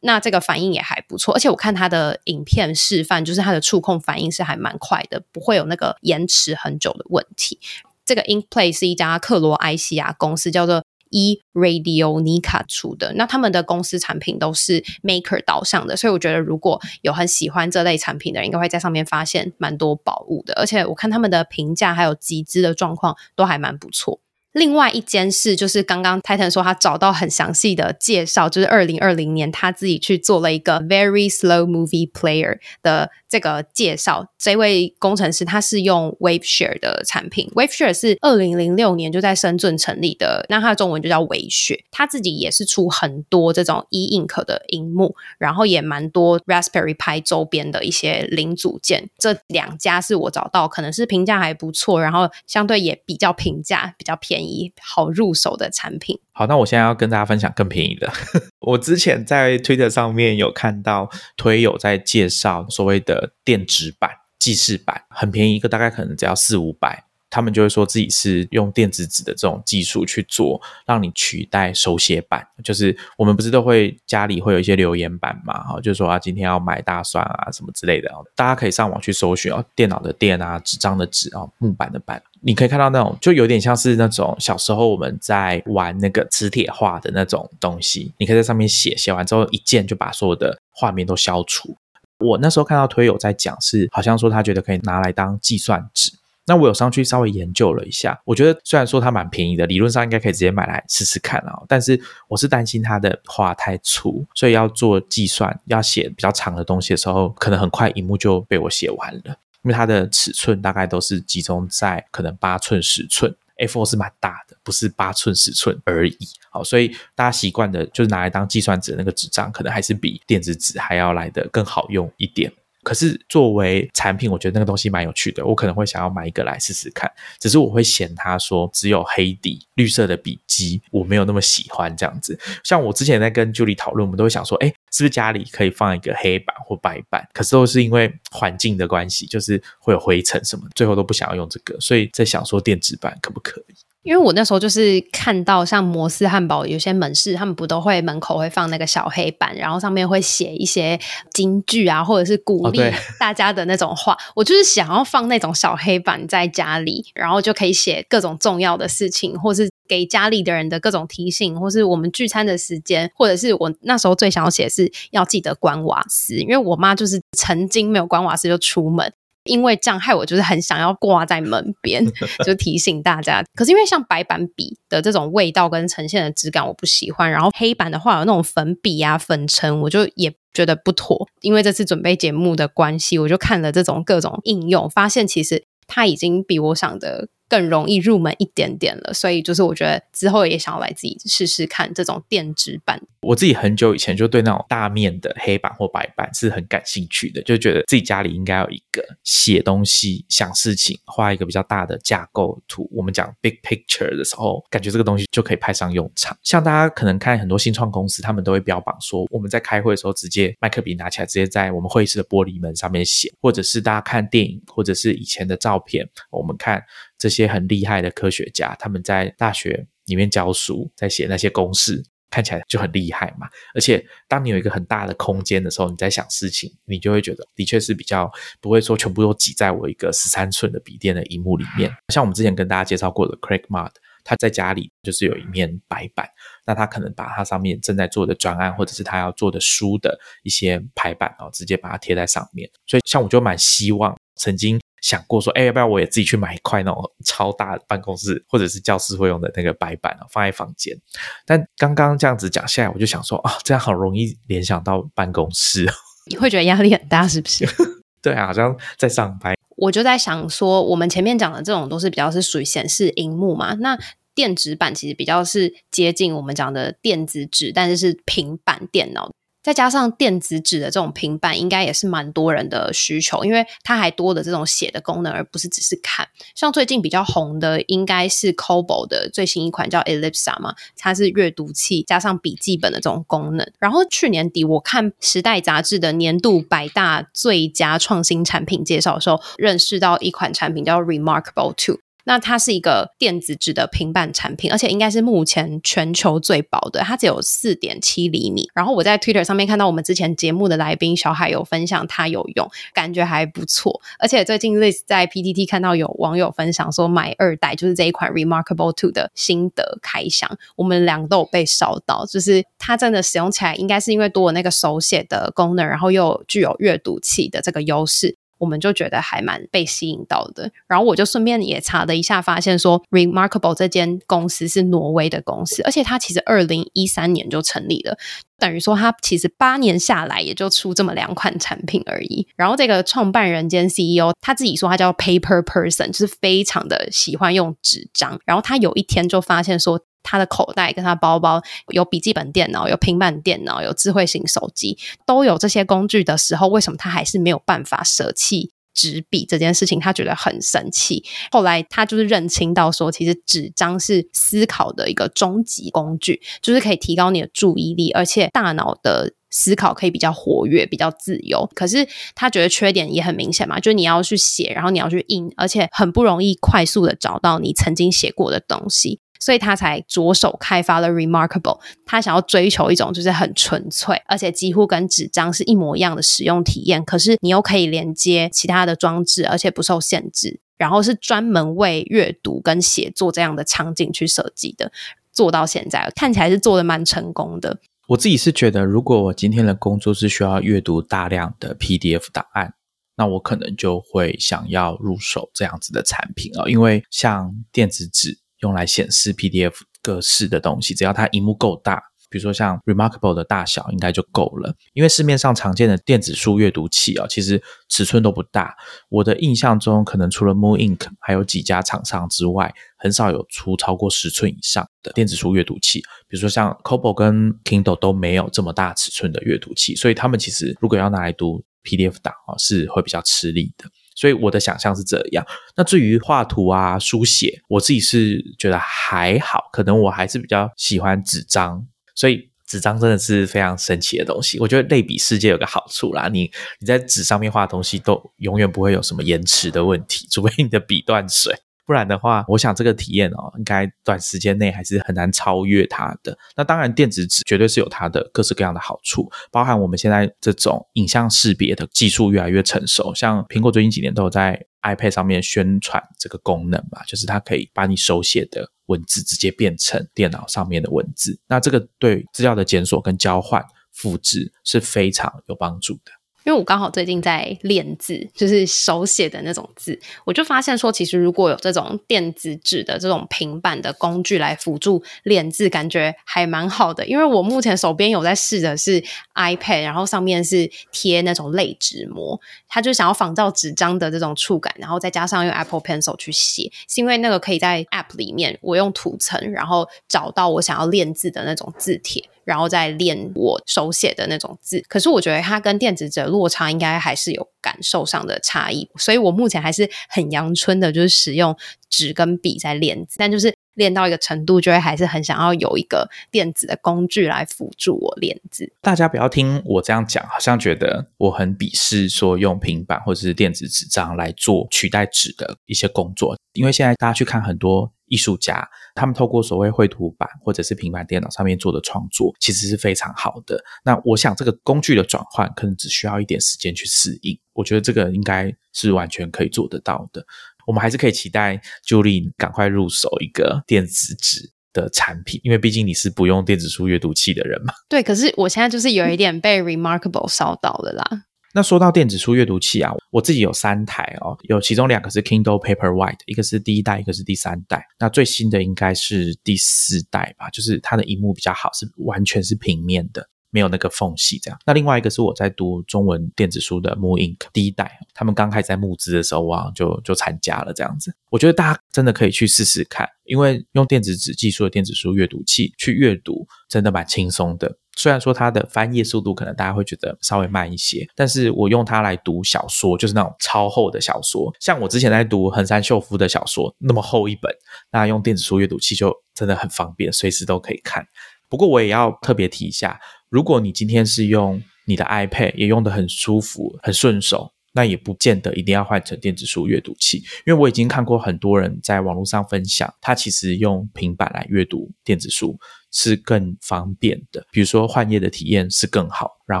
Speaker 2: 那这个反应也还不错。而且我看它的影片示范，就是它的触控反应是还蛮快的，不会有那个延迟很久的问题。这个 InkPlate 是一家克罗埃西亚公司，叫做。E Radionica 出的，那他们的公司产品都是 Maker 导向的，所以我觉得如果有很喜欢这类产品的人，应该会在上面发现蛮多宝物的。而且我看他们的评价还有集资的状况都还蛮不错。另外一件事就是刚刚 Titan 说他找到很详细的介绍，就是二零二零年他自己去做了一个 Very Slow Movie Player 的。这个介绍，这位工程师他是用 WaveShare 的产品，WaveShare 是二零零六年就在深圳成立的，那它的中文就叫微雪，他自己也是出很多这种 e ink 的荧幕，然后也蛮多 Raspberry Pi 周边的一些零组件，这两家是我找到可能是评价还不错，然后相对也比较平价、比较便宜、好入手的产品。
Speaker 1: 好，那我现在要跟大家分享更便宜的。我之前在 Twitter 上面有看到推友在介绍所谓的电子版、记事版，很便宜，一个大概可能只要四五百。他们就会说自己是用电子纸的这种技术去做，让你取代手写版。就是我们不是都会家里会有一些留言板嘛，哈，就是说啊，今天要买大蒜啊什么之类的，大家可以上网去搜寻哦，电脑的电啊，纸张的纸啊，木板的板，你可以看到那种就有点像是那种小时候我们在玩那个磁铁画的那种东西，你可以在上面写，写完之后一键就把所有的画面都消除。我那时候看到推友在讲，是好像说他觉得可以拿来当计算纸。那我有上去稍微研究了一下，我觉得虽然说它蛮便宜的，理论上应该可以直接买来试试看啊。但是我是担心它的画太粗，所以要做计算、要写比较长的东西的时候，可能很快荧幕就被我写完了。因为它的尺寸大概都是集中在可能八寸、十寸，A4 是蛮大的，不是八寸、十寸而已。好，所以大家习惯的就是拿来当计算纸的那个纸张，可能还是比电子纸还要来的更好用一点。可是作为产品，我觉得那个东西蛮有趣的，我可能会想要买一个来试试看。只是我会嫌它说只有黑底绿色的笔记，我没有那么喜欢这样子。像我之前在跟 Julie 讨论，我们都会想说，哎，是不是家里可以放一个黑板或白板？可是都是因为环境的关系，就是会有灰尘什么，最后都不想要用这个，所以在想说电子版可不可以？
Speaker 2: 因为我那时候就是看到像摩斯汉堡有些门市，他们不都会门口会放那个小黑板，然后上面会写一些金句啊，或者是鼓励大家的那种话。我就是想要放那种小黑板在家里，然后就可以写各种重要的事情，或是给家里的人的各种提醒，或是我们聚餐的时间，或者是我那时候最想要写是要记得关瓦斯，因为我妈就是曾经没有关瓦斯就出门。因为这样害我就是很想要挂在门边，就提醒大家。可是因为像白板笔的这种味道跟呈现的质感我不喜欢，然后黑板的话有那种粉笔啊粉尘，我就也觉得不妥。因为这次准备节目的关系，我就看了这种各种应用，发现其实它已经比我想的。更容易入门一点点了，所以就是我觉得之后也想要来自己试试看这种电子版。
Speaker 1: 我自己很久以前就对那种大面的黑板或白板是很感兴趣的，就觉得自己家里应该有一个写东西、想事情、画一个比较大的架构图。我们讲 big picture 的时候，感觉这个东西就可以派上用场。像大家可能看很多新创公司，他们都会标榜说，我们在开会的时候直接麦克笔拿起来，直接在我们会议室的玻璃门上面写，或者是大家看电影，或者是以前的照片，我们看。这些很厉害的科学家，他们在大学里面教书，在写那些公式，看起来就很厉害嘛。而且，当你有一个很大的空间的时候，你在想事情，你就会觉得的确是比较不会说全部都挤在我一个十三寸的笔电的荧幕里面。像我们之前跟大家介绍过的 Craig Mudd，他在家里就是有一面白板，那他可能把他上面正在做的专案，或者是他要做的书的一些排版哦，直接把它贴在上面。所以，像我就蛮希望曾经。想过说，哎，要不要我也自己去买一块那种超大办公室或者是教室会用的那个白板啊，放在房间。但刚刚这样子讲下来，我就想说啊，这样好容易联想到办公室，
Speaker 2: 你会觉得压力很大，是不是？
Speaker 1: 对啊，好像在上班。
Speaker 2: 我就在想说，我们前面讲的这种都是比较是属于显示荧幕嘛，那电子版其实比较是接近我们讲的电子纸，但是是平板电脑。再加上电子纸的这种平板，应该也是蛮多人的需求，因为它还多了这种写的功能，而不是只是看。像最近比较红的，应该是 Kobo 的最新一款叫 Ellipsa 嘛，它是阅读器加上笔记本的这种功能。然后去年底我看《时代》杂志的年度百大最佳创新产品介绍的时候，认识到一款产品叫 Remarkable Two。那它是一个电子纸的平板产品，而且应该是目前全球最薄的，它只有四点七厘米。然后我在 Twitter 上面看到我们之前节目的来宾小海有分享，他有用，感觉还不错。而且最近 Liz 在 PTT 看到有网友分享说买二代就是这一款 Remarkable Two 的心得开箱，我们两个都有被烧到，就是它真的使用起来应该是因为多了那个手写的功能，然后又具有阅读器的这个优势。我们就觉得还蛮被吸引到的。然后我就顺便也查了一下，发现说 Remarkable 这间公司是挪威的公司，而且它其实二零一三年就成立了，等于说它其实八年下来也就出这么两款产品而已。然后这个创办人兼 CEO 他自己说他叫 Paper Person，就是非常的喜欢用纸张。然后他有一天就发现说。他的口袋跟他包包有笔记本电脑、有平板电脑、有智慧型手机，都有这些工具的时候，为什么他还是没有办法舍弃纸笔这件事情？他觉得很神奇。后来他就是认清到说，其实纸张是思考的一个终极工具，就是可以提高你的注意力，而且大脑的思考可以比较活跃、比较自由。可是他觉得缺点也很明显嘛，就是你要去写，然后你要去印，而且很不容易快速的找到你曾经写过的东西。所以他才着手开发了 Remarkable，他想要追求一种就是很纯粹，而且几乎跟纸张是一模一样的使用体验。可是你又可以连接其他的装置，而且不受限制。然后是专门为阅读跟写作这样的场景去设计的，做到现在看起来是做的蛮成功的。
Speaker 1: 我自己是觉得，如果我今天的工作是需要阅读大量的 PDF 档案，那我可能就会想要入手这样子的产品啊，因为像电子纸。用来显示 PDF 格式的东西，只要它荧幕够大，比如说像 Remarkable 的大小，应该就够了。因为市面上常见的电子书阅读器啊，其实尺寸都不大。我的印象中，可能除了 Moon Ink 还有几家厂商之外，很少有出超过十寸以上的电子书阅读器。比如说像 Kobo 跟 Kindle 都没有这么大尺寸的阅读器，所以他们其实如果要拿来读 PDF 档啊，是会比较吃力的。所以我的想象是这样。那至于画图啊、书写，我自己是觉得还好，可能我还是比较喜欢纸张。所以纸张真的是非常神奇的东西。我觉得类比世界有个好处啦，你你在纸上面画东西都永远不会有什么延迟的问题，除非你的笔断水。不然的话，我想这个体验哦，应该短时间内还是很难超越它的。那当然，电子纸绝对是有它的各式各样的好处，包含我们现在这种影像识别的技术越来越成熟，像苹果最近几年都有在 iPad 上面宣传这个功能嘛，就是它可以把你手写的文字直接变成电脑上面的文字。那这个对资料的检索跟交换、复制是非常有帮助的。
Speaker 2: 因为我刚好最近在练字，就是手写的那种字，我就发现说，其实如果有这种电子纸的这种平板的工具来辅助练字，感觉还蛮好的。因为我目前手边有在试的是 iPad，然后上面是贴那种类纸膜，它就想要仿照纸张的这种触感，然后再加上用 Apple Pencil 去写，是因为那个可以在 App 里面我用图层，然后找到我想要练字的那种字帖。然后再练我手写的那种字，可是我觉得它跟电子纸落差应该还是有感受上的差异，所以我目前还是很阳春的，就是使用纸跟笔在练字，但就是练到一个程度，就会还是很想要有一个电子的工具来辅助我练字。
Speaker 1: 大家不要听我这样讲，好像觉得我很鄙视说用平板或者是电子纸张来做取代纸的一些工作，因为现在大家去看很多。艺术家他们透过所谓绘图板或者是平板电脑上面做的创作，其实是非常好的。那我想这个工具的转换可能只需要一点时间去适应，我觉得这个应该是完全可以做得到的。我们还是可以期待 Julie 赶快入手一个电子纸的产品，因为毕竟你是不用电子书阅读器的人嘛。
Speaker 2: 对，可是我现在就是有一点被 Remarkable 烧到了啦。
Speaker 1: 那说到电子书阅读器啊，我自己有三台哦，有其中两个是 Kindle Paperwhite，一个是第一代，一个是第三代。那最新的应该是第四代吧，就是它的荧幕比较好，是完全是平面的，没有那个缝隙这样。那另外一个是我在读中文电子书的 Moon Ink 第一代，他们刚开始在募资的时候啊，就就参加了这样子。我觉得大家真的可以去试试看，因为用电子纸技术的电子书阅读器去阅读，真的蛮轻松的。虽然说它的翻页速度可能大家会觉得稍微慢一些，但是我用它来读小说，就是那种超厚的小说，像我之前在读横山秀夫的小说，那么厚一本，那用电子书阅读器就真的很方便，随时都可以看。不过我也要特别提一下，如果你今天是用你的 iPad，也用得很舒服、很顺手。那也不见得一定要换成电子书阅读器，因为我已经看过很多人在网络上分享，他其实用平板来阅读电子书是更方便的。比如说换页的体验是更好，然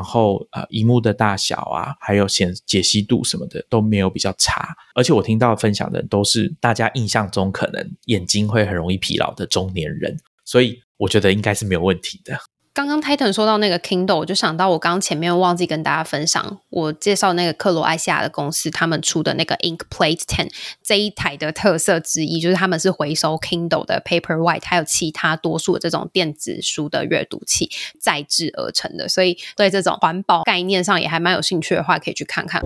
Speaker 1: 后呃，荧幕的大小啊，还有显解析度什么的都没有比较差。而且我听到分享的都是大家印象中可能眼睛会很容易疲劳的中年人，所以我觉得应该是没有问题的。
Speaker 2: 刚刚 Titan 说到那个 Kindle，我就想到我刚刚前面忘记跟大家分享，我介绍那个克罗埃西亚的公司，他们出的那个 InkPlate Ten 这一台的特色之一，就是他们是回收 Kindle 的 Paperwhite，还有其他多数的这种电子书的阅读器再制而成的，所以对这种环保概念上也还蛮有兴趣的话，可以去看看。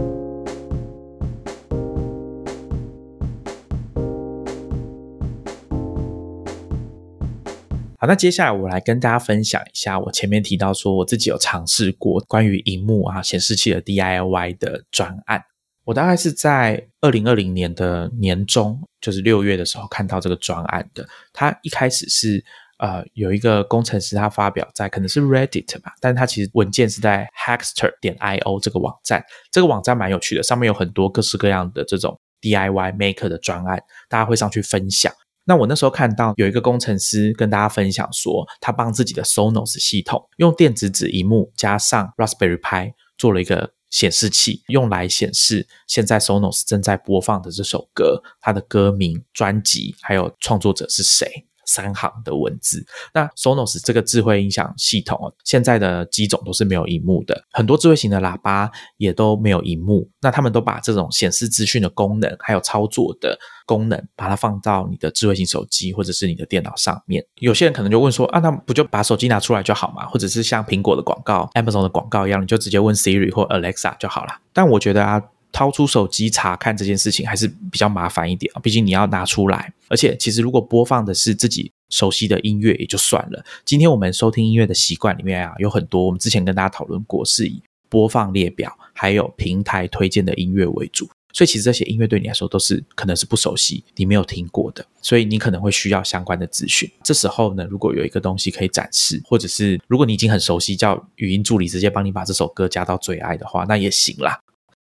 Speaker 1: 好，那接下来我来跟大家分享一下，我前面提到说我自己有尝试过关于荧幕啊显示器的 DIY 的专案。我大概是在二零二零年的年中，就是六月的时候看到这个专案的。它一开始是呃有一个工程师他发表在可能是 Reddit 吧，但是他其实文件是在 Hackster 点 io 这个网站。这个网站蛮有趣的，上面有很多各式各样的这种 DIY Maker 的专案，大家会上去分享。那我那时候看到有一个工程师跟大家分享说，他帮自己的 Sonos 系统用电子纸荧幕加上 Raspberry Pi 做了一个显示器，用来显示现在 Sonos 正在播放的这首歌，它的歌名、专辑还有创作者是谁。三行的文字。那 Sonos 这个智慧音响系统，现在的机种都是没有荧幕的，很多智慧型的喇叭也都没有荧幕。那他们都把这种显示资讯的功能，还有操作的功能，把它放到你的智慧型手机或者是你的电脑上面。有些人可能就问说，啊，那不就把手机拿出来就好嘛？或者是像苹果的广告、Amazon 的广告一样，你就直接问 Siri 或 Alexa 就好了。但我觉得啊。掏出手机查看这件事情还是比较麻烦一点啊，毕竟你要拿出来，而且其实如果播放的是自己熟悉的音乐也就算了。今天我们收听音乐的习惯里面啊，有很多我们之前跟大家讨论过，是以播放列表还有平台推荐的音乐为主，所以其实这些音乐对你来说都是可能是不熟悉，你没有听过的，所以你可能会需要相关的资讯。这时候呢，如果有一个东西可以展示，或者是如果你已经很熟悉，叫语音助理直接帮你把这首歌加到最爱的话，那也行啦。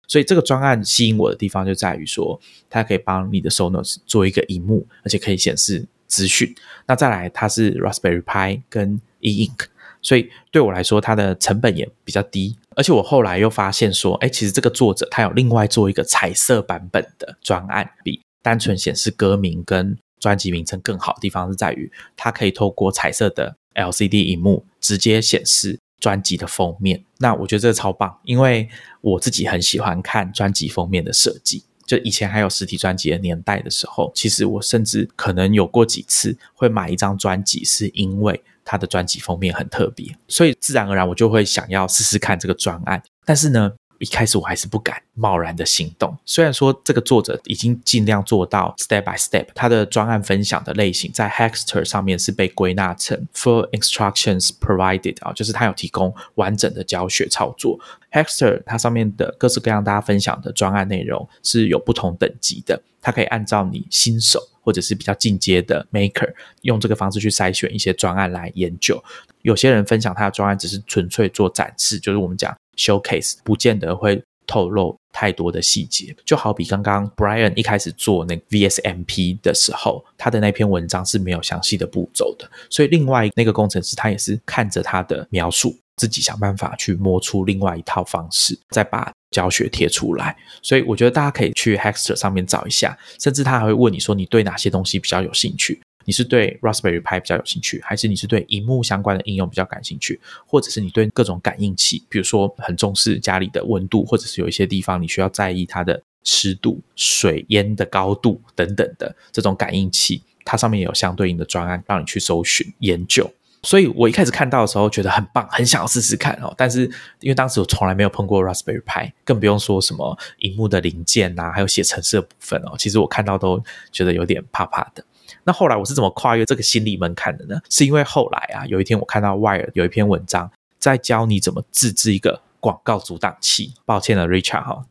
Speaker 1: 所以这个专案吸引我的地方就在于说，它可以帮你的 Sonos 做一个荧幕，而且可以显示资讯。那再来，它是 Raspberry Pi 跟 E Ink，所以对我来说，它的成本也比较低。而且我后来又发现说，哎，其实这个作者他有另外做一个彩色版本的专案，比单纯显示歌名跟专辑名称更好的地方是在于，它可以透过彩色的 LCD 荧幕直接显示。专辑的封面，那我觉得这个超棒，因为我自己很喜欢看专辑封面的设计。就以前还有实体专辑的年代的时候，其实我甚至可能有过几次会买一张专辑，是因为它的专辑封面很特别，所以自然而然我就会想要试试看这个专案。但是呢。一开始我还是不敢贸然的行动，虽然说这个作者已经尽量做到 step by step，他的专案分享的类型在 Hackster 上面是被归纳成 full instructions provided 啊，就是他有提供完整的教学操作。Hackster 它上面的各式各样大家分享的专案内容是有不同等级的，它可以按照你新手或者是比较进阶的 maker 用这个方式去筛选一些专案来研究。有些人分享他的专案只是纯粹做展示，就是我们讲。Showcase 不见得会透露太多的细节，就好比刚刚 Brian 一开始做那 VSMP 的时候，他的那篇文章是没有详细的步骤的，所以另外那个工程师他也是看着他的描述，自己想办法去摸出另外一套方式，再把教学贴出来。所以我觉得大家可以去 Hackster 上面找一下，甚至他还会问你说你对哪些东西比较有兴趣。你是对 Raspberry Pi 比较有兴趣，还是你是对荧幕相关的应用比较感兴趣，或者是你对各种感应器，比如说很重视家里的温度，或者是有一些地方你需要在意它的湿度、水烟的高度等等的这种感应器，它上面也有相对应的专案让你去搜寻研究。所以我一开始看到的时候觉得很棒，很想要试试看哦。但是因为当时我从来没有碰过 Raspberry Pi，更不用说什么荧幕的零件啊，还有写程式的部分哦。其实我看到都觉得有点怕怕的。那后来我是怎么跨越这个心理门槛的呢？是因为后来啊，有一天我看到 Wire 有一篇文章在教你怎么自制一个广告阻挡器。抱歉了，Richard 哈，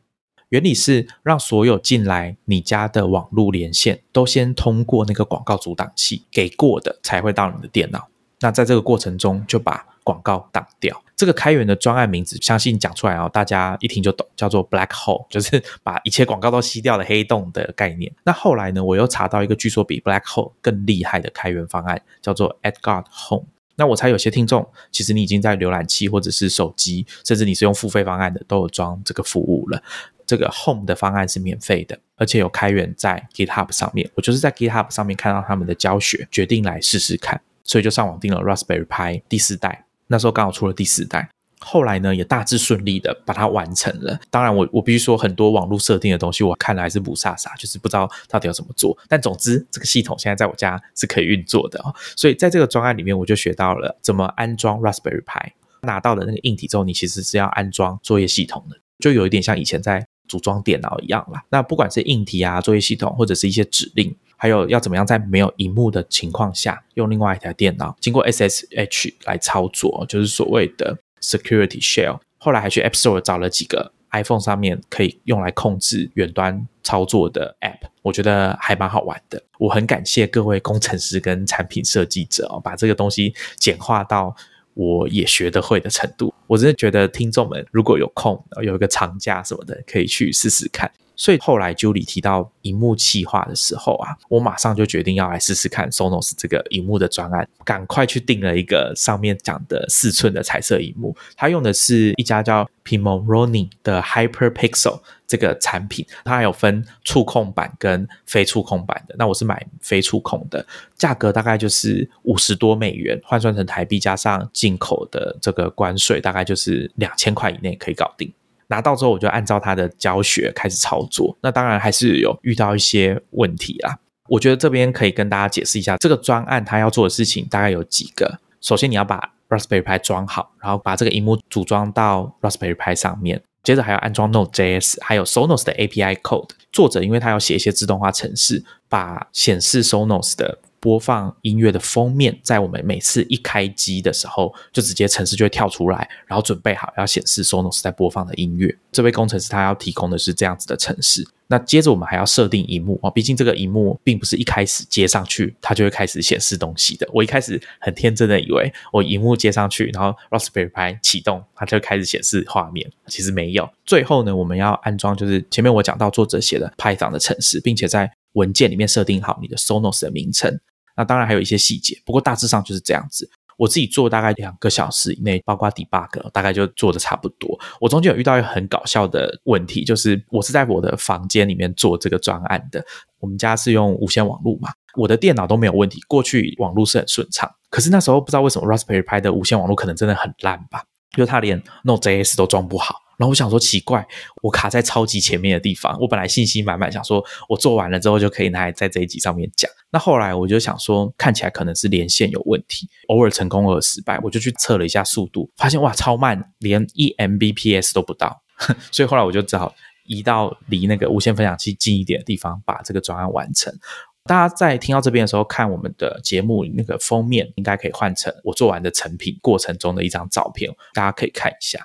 Speaker 1: 原理是让所有进来你家的网络连线都先通过那个广告阻挡器给过的，才会到你的电脑。那在这个过程中就把广告挡掉。这个开源的专案名字，相信讲出来哦，大家一听就懂，叫做 Black Hole，就是把一切广告都吸掉的黑洞的概念。那后来呢，我又查到一个据说比 Black Hole 更厉害的开源方案，叫做 Edgard Home。那我猜有些听众，其实你已经在浏览器或者是手机，甚至你是用付费方案的，都有装这个服务了。这个 Home 的方案是免费的，而且有开源在 GitHub 上面。我就是在 GitHub 上面看到他们的教学，决定来试试看，所以就上网订了 Raspberry Pi 第四代。那时候刚好出了第四代。后来呢，也大致顺利的把它完成了。当然，我我必须说，很多网络设定的东西，我看了还是不飒飒，就是不知道到底要怎么做。但总之，这个系统现在在我家是可以运作的哦。所以在这个专案里面，我就学到了怎么安装 Raspberry Pi。拿到了那个硬体之后，你其实是要安装作业系统的，就有一点像以前在组装电脑一样啦。那不管是硬体啊、作业系统，或者是一些指令，还有要怎么样在没有荧幕的情况下，用另外一台电脑经过 SSH 来操作，就是所谓的 Security Shell。后来还去 App Store 找了几个 iPhone 上面可以用来控制远端操作的 App，我觉得还蛮好玩的。我很感谢各位工程师跟产品设计者哦，把这个东西简化到我也学得会的程度。我真的觉得听众们如果有空有一个长假什么的，可以去试试看。所以后来 Julie 提到荧幕气化的时候啊，我马上就决定要来试试看 Sonos 这个荧幕的专案，赶快去订了一个上面讲的四寸的彩色荧幕。它用的是一家叫 Pimoroni 的 HyperPixel 这个产品，它还有分触控版跟非触控版的。那我是买非触控的，价格大概就是五十多美元，换算成台币加上进口的这个关税，大概就是两千块以内可以搞定。拿到之后，我就按照他的教学开始操作。那当然还是有遇到一些问题啦。我觉得这边可以跟大家解释一下，这个专案它要做的事情大概有几个。首先，你要把 Raspberry Pi 装好，然后把这个荧幕组装到 Raspberry Pi 上面。接着还要安装 Node.js，还有 Sonos 的 API code。作者因为他要写一些自动化程式，把显示 Sonos 的。播放音乐的封面，在我们每次一开机的时候，就直接程式就会跳出来，然后准备好要显示 Sonos 在播放的音乐。这位工程师他要提供的是这样子的程式。那接着我们还要设定荧幕哦，毕竟这个荧幕并不是一开始接上去它就会开始显示东西的。我一开始很天真的以为我荧幕接上去，然后 Raspberry Pi 启动，它就开始显示画面。其实没有。最后呢，我们要安装就是前面我讲到作者写的 Python 的程式，并且在文件里面设定好你的 Sonos 的名称。那当然还有一些细节，不过大致上就是这样子。我自己做大概两个小时以内，包括 debug，大概就做的差不多。我中间有遇到一个很搞笑的问题，就是我是在我的房间里面做这个专案的。我们家是用无线网络嘛，我的电脑都没有问题，过去网络是很顺畅。可是那时候不知道为什么 Raspberry Pi 的无线网络可能真的很烂吧，就它连 Node.js 都装不好。然后我想说奇怪，我卡在超级前面的地方。我本来信心满满，想说我做完了之后就可以拿来在这一集上面讲。那后来我就想说，看起来可能是连线有问题，偶尔成功，偶尔失败。我就去测了一下速度，发现哇超慢，连一 Mbps 都不到。所以后来我就只好移到离那个无线分享器近一点的地方，把这个专案完成。大家在听到这边的时候，看我们的节目那个封面，应该可以换成我做完的成品过程中的一张照片，大家可以看一下。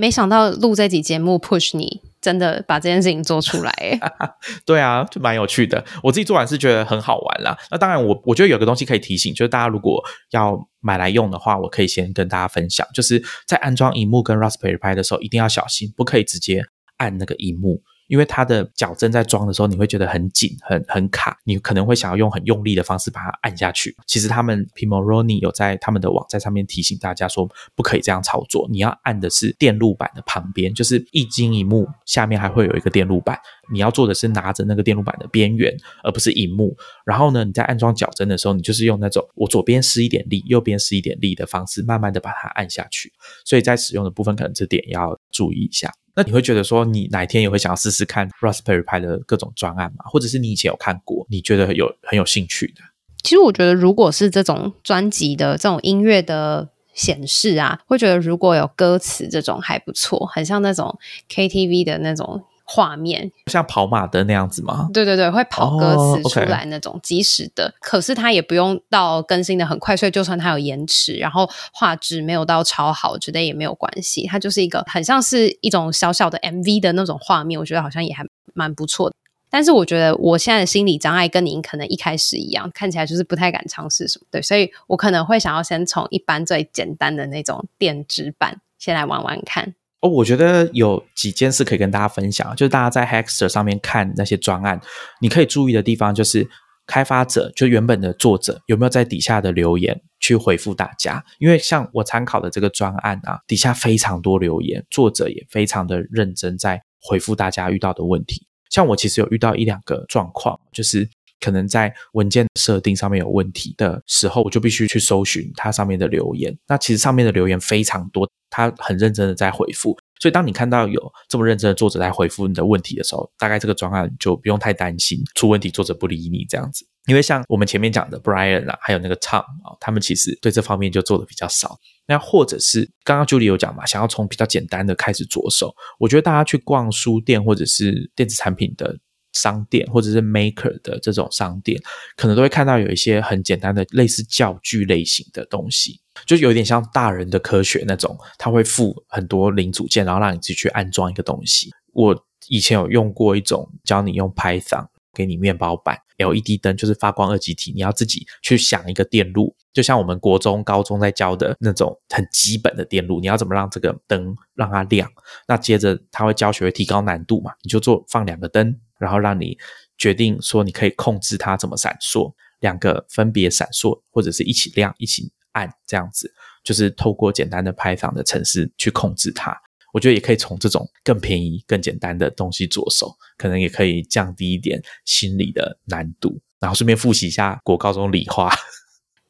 Speaker 2: 没想到录这集节目 push 你真的把这件事情做出来，
Speaker 1: 对啊，就蛮有趣的。我自己做完是觉得很好玩啦。那当然，我我觉得有个东西可以提醒，就是大家如果要买来用的话，我可以先跟大家分享，就是在安装荧幕跟 Raspberry Pi 的时候，一定要小心，不可以直接按那个荧幕。因为它的矫正在装的时候，你会觉得很紧、很很卡，你可能会想要用很用力的方式把它按下去。其实他们 Pimoroni 有在他们的网站上面提醒大家说，不可以这样操作。你要按的是电路板的旁边，就是一晶一幕下面还会有一个电路板。你要做的是拿着那个电路板的边缘，而不是荧幕。然后呢，你在安装矫正的时候，你就是用那种我左边施一点力，右边施一点力的方式，慢慢的把它按下去。所以在使用的部分，可能这点要注意一下。那你会觉得说，你哪天也会想要试试看 Raspberry Pi 的各种专案吗？或者是你以前有看过，你觉得有很有兴趣的？
Speaker 2: 其实我觉得，如果是这种专辑的这种音乐的显示啊，会觉得如果有歌词这种还不错，很像那种 KTV 的那种。画面
Speaker 1: 像跑马灯那样子吗？
Speaker 2: 对对对，会跑歌词出来那种即时的，可是它也不用到更新的很快，所以就算它有延迟，然后画质没有到超好，我觉得也没有关系。它就是一个很像是一种小小的 MV 的那种画面，我觉得好像也还蛮不错的。但是我觉得我现在的心理障碍跟您可能一开始一样，看起来就是不太敢尝试什么，对，所以我可能会想要先从一般最简单的那种电子版先来玩玩看。
Speaker 1: 哦，我觉得有几件事可以跟大家分享，就是大家在 Hackster 上面看那些专案，你可以注意的地方就是开发者就原本的作者有没有在底下的留言去回复大家，因为像我参考的这个专案啊，底下非常多留言，作者也非常的认真在回复大家遇到的问题。像我其实有遇到一两个状况，就是可能在文件设定上面有问题的时候，我就必须去搜寻它上面的留言。那其实上面的留言非常多，他很认真的在回复。所以当你看到有这么认真的作者在回复你的问题的时候，大概这个专案就不用太担心出问题，作者不理你这样子。因为像我们前面讲的 Brian 啊，还有那个 Tom 啊，他们其实对这方面就做的比较少。那或者是刚刚 Julie 有讲嘛，想要从比较简单的开始着手，我觉得大家去逛书店或者是电子产品的商店，或者是 Maker 的这种商店，可能都会看到有一些很简单的类似教具类型的东西，就有点像大人的科学那种，它会附很多零组件，然后让你自己去安装一个东西。我以前有用过一种教你用 Python。给你面包板，LED 灯就是发光二极体，你要自己去想一个电路，就像我们国中、高中在教的那种很基本的电路，你要怎么让这个灯让它亮？那接着他会教学提高难度嘛？你就做放两个灯，然后让你决定说你可以控制它怎么闪烁，两个分别闪烁或者是一起亮、一起暗这样子，就是透过简单的拍房的程式去控制它。我觉得也可以从这种更便宜、更简单的东西着手，可能也可以降低一点心理的难度，然后顺便复习一下国高中理化。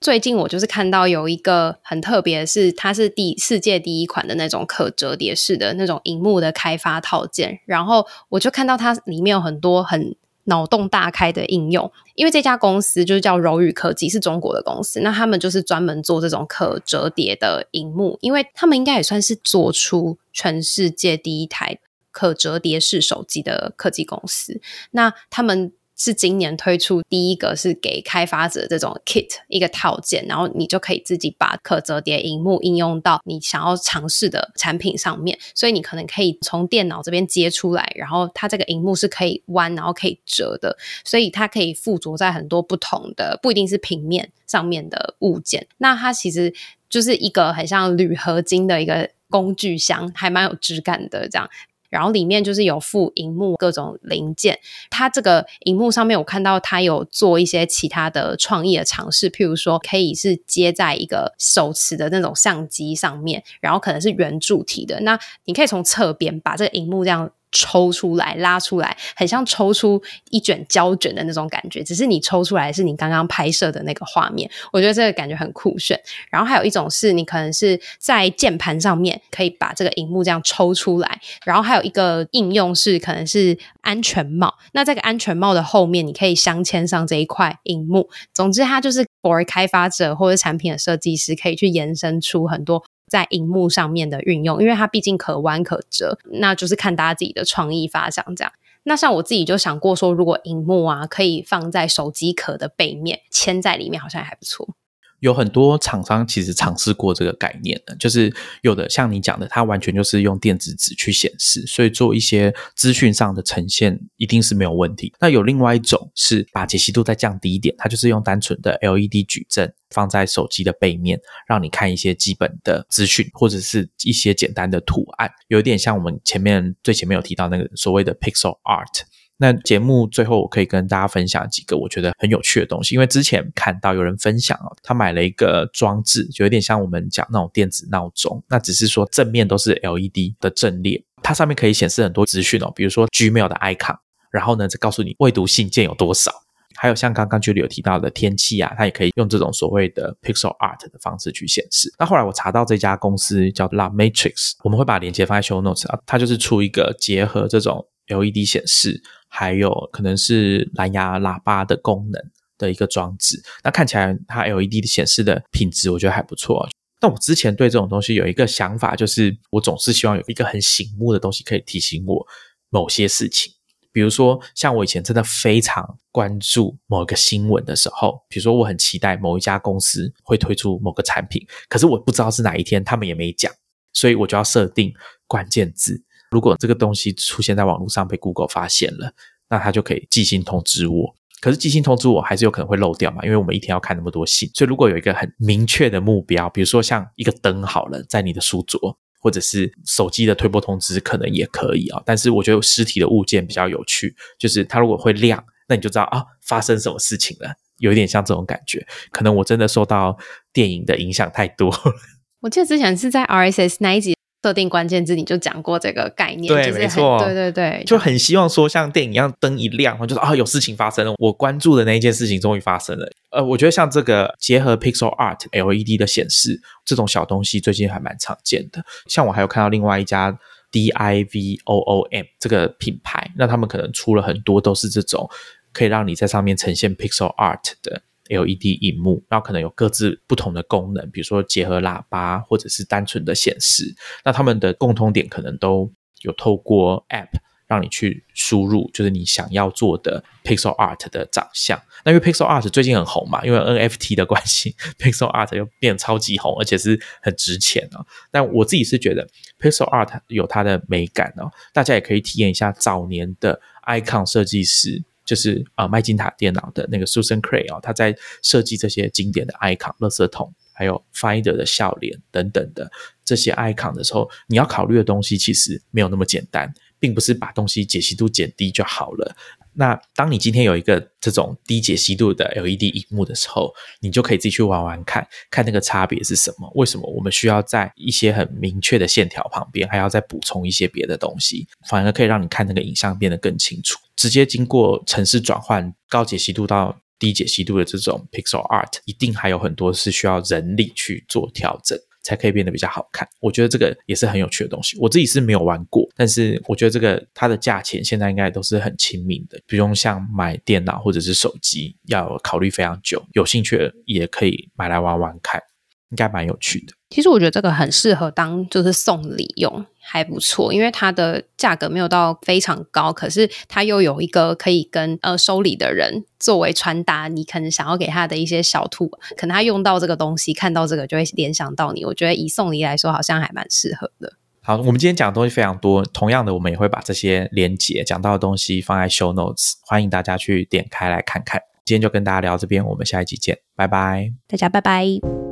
Speaker 2: 最近我就是看到有一个很特别，是它是第世界第一款的那种可折叠式的那种荧幕的开发套件，然后我就看到它里面有很多很。脑洞大开的应用，因为这家公司就是叫柔宇科技，是中国的公司。那他们就是专门做这种可折叠的荧幕，因为他们应该也算是做出全世界第一台可折叠式手机的科技公司。那他们。是今年推出第一个是给开发者这种 kit 一个套件，然后你就可以自己把可折叠荧幕应用到你想要尝试的产品上面。所以你可能可以从电脑这边接出来，然后它这个荧幕是可以弯，然后可以折的，所以它可以附着在很多不同的不一定是平面上面的物件。那它其实就是一个很像铝合金的一个工具箱，还蛮有质感的这样。然后里面就是有附荧幕各种零件，它这个荧幕上面我看到它有做一些其他的创意的尝试，譬如说可以是接在一个手持的那种相机上面，然后可能是圆柱体的，那你可以从侧边把这个荧幕这样。抽出来，拉出来，很像抽出一卷胶卷的那种感觉。只是你抽出来是你刚刚拍摄的那个画面，我觉得这个感觉很酷炫。然后还有一种是你可能是在键盘上面可以把这个荧幕这样抽出来。然后还有一个应用是可能是安全帽。那这个安全帽的后面你可以镶嵌上这一块荧幕。总之，它就是 for 开发者或者产品的设计师可以去延伸出很多。在荧幕上面的运用，因为它毕竟可弯可折，那就是看大家自己的创意发想这样。那像我自己就想过说，如果荧幕啊可以放在手机壳的背面，嵌在里面，好像还不错。
Speaker 1: 有很多厂商其实尝试过这个概念的，就是有的像你讲的，它完全就是用电子纸去显示，所以做一些资讯上的呈现一定是没有问题。那有另外一种是把解析度再降低一点，它就是用单纯的 LED 矩阵放在手机的背面，让你看一些基本的资讯或者是一些简单的图案，有点像我们前面最前面有提到那个所谓的 Pixel Art。那节目最后，我可以跟大家分享几个我觉得很有趣的东西。因为之前看到有人分享哦，他买了一个装置，就有点像我们讲那种电子闹钟。那只是说正面都是 LED 的阵列，它上面可以显示很多资讯哦，比如说 Gmail 的 icon，然后呢，再告诉你未读信件有多少。还有像刚刚 Julie 有提到的天气啊，它也可以用这种所谓的 Pixel Art 的方式去显示。那后来我查到这家公司叫 La Matrix，我们会把链接放在 Show Notes 啊，它就是出一个结合这种 LED 显示。还有可能是蓝牙喇叭的功能的一个装置，那看起来它 LED 的显示的品质，我觉得还不错。但我之前对这种东西有一个想法，就是我总是希望有一个很醒目的东西可以提醒我某些事情。比如说，像我以前真的非常关注某一个新闻的时候，比如说我很期待某一家公司会推出某个产品，可是我不知道是哪一天，他们也没讲，所以我就要设定关键字。如果这个东西出现在网络上被 Google 发现了，那它就可以寄信通知我。可是寄信通知我还是有可能会漏掉嘛？因为我们一天要看那么多信，所以如果有一个很明确的目标，比如说像一个灯好了，在你的书桌，或者是手机的推播通知，可能也可以啊。但是我觉得实体的物件比较有趣，就是它如果会亮，那你就知道啊发生什么事情了，有一点像这种感觉。可能我真的受到电影的影响太多。
Speaker 2: 我记得之前是在 RSS 那一集。设定关键字，你就讲过这个概念，
Speaker 1: 对
Speaker 2: 就是
Speaker 1: 没错
Speaker 2: 对对对，
Speaker 1: 就很希望说像电影一样灯一亮，就是啊有事情发生了，我关注的那一件事情终于发生了。呃，我觉得像这个结合 Pixel Art LED 的显示这种小东西，最近还蛮常见的。像我还有看到另外一家 DIVOOM 这个品牌，那他们可能出了很多都是这种可以让你在上面呈现 Pixel Art 的 LED 荧幕，然后可能有各自不同的功能，比如说结合喇叭或者是单纯的显示。那他们的共通点可能都有透过 App 让你去输入，就是你想要做的 Pixel Art 的长相。那因为 Pixel Art 最近很红嘛，因为 NFT 的关系，Pixel Art 又变超级红，而且是很值钱哦。但我自己是觉得 Pixel Art 有它的美感哦，大家也可以体验一下早年的 Icon 设计师。就是啊，麦金塔电脑的那个 Susan Cray 哦，他在设计这些经典的 icon、垃圾桶，还有 Finder 的笑脸等等的这些 icon 的时候，你要考虑的东西其实没有那么简单，并不是把东西解析度减低就好了。那当你今天有一个这种低解析度的 LED 荧幕的时候，你就可以自己去玩玩看，看那个差别是什么？为什么我们需要在一些很明确的线条旁边还要再补充一些别的东西？反而可以让你看那个影像变得更清楚。直接经过城市转换，高解析度到低解析度的这种 Pixel Art，一定还有很多是需要人力去做调整。才可以变得比较好看。我觉得这个也是很有趣的东西。我自己是没有玩过，但是我觉得这个它的价钱现在应该都是很亲民的，不用像买电脑或者是手机要考虑非常久。有兴趣的也可以买来玩玩看，应该蛮有趣的。
Speaker 2: 其实我觉得这个很适合当就是送礼用，还不错，因为它的价格没有到非常高，可是它又有一个可以跟呃收礼的人作为传达你可能想要给他的一些小兔，可能他用到这个东西，看到这个就会联想到你。我觉得以送礼来说，好像还蛮适合的。
Speaker 1: 好，我们今天讲的东西非常多，同样的，我们也会把这些连接讲到的东西放在 show notes，欢迎大家去点开来看看。今天就跟大家聊这边，我们下一集见，拜拜。
Speaker 2: 大家拜拜。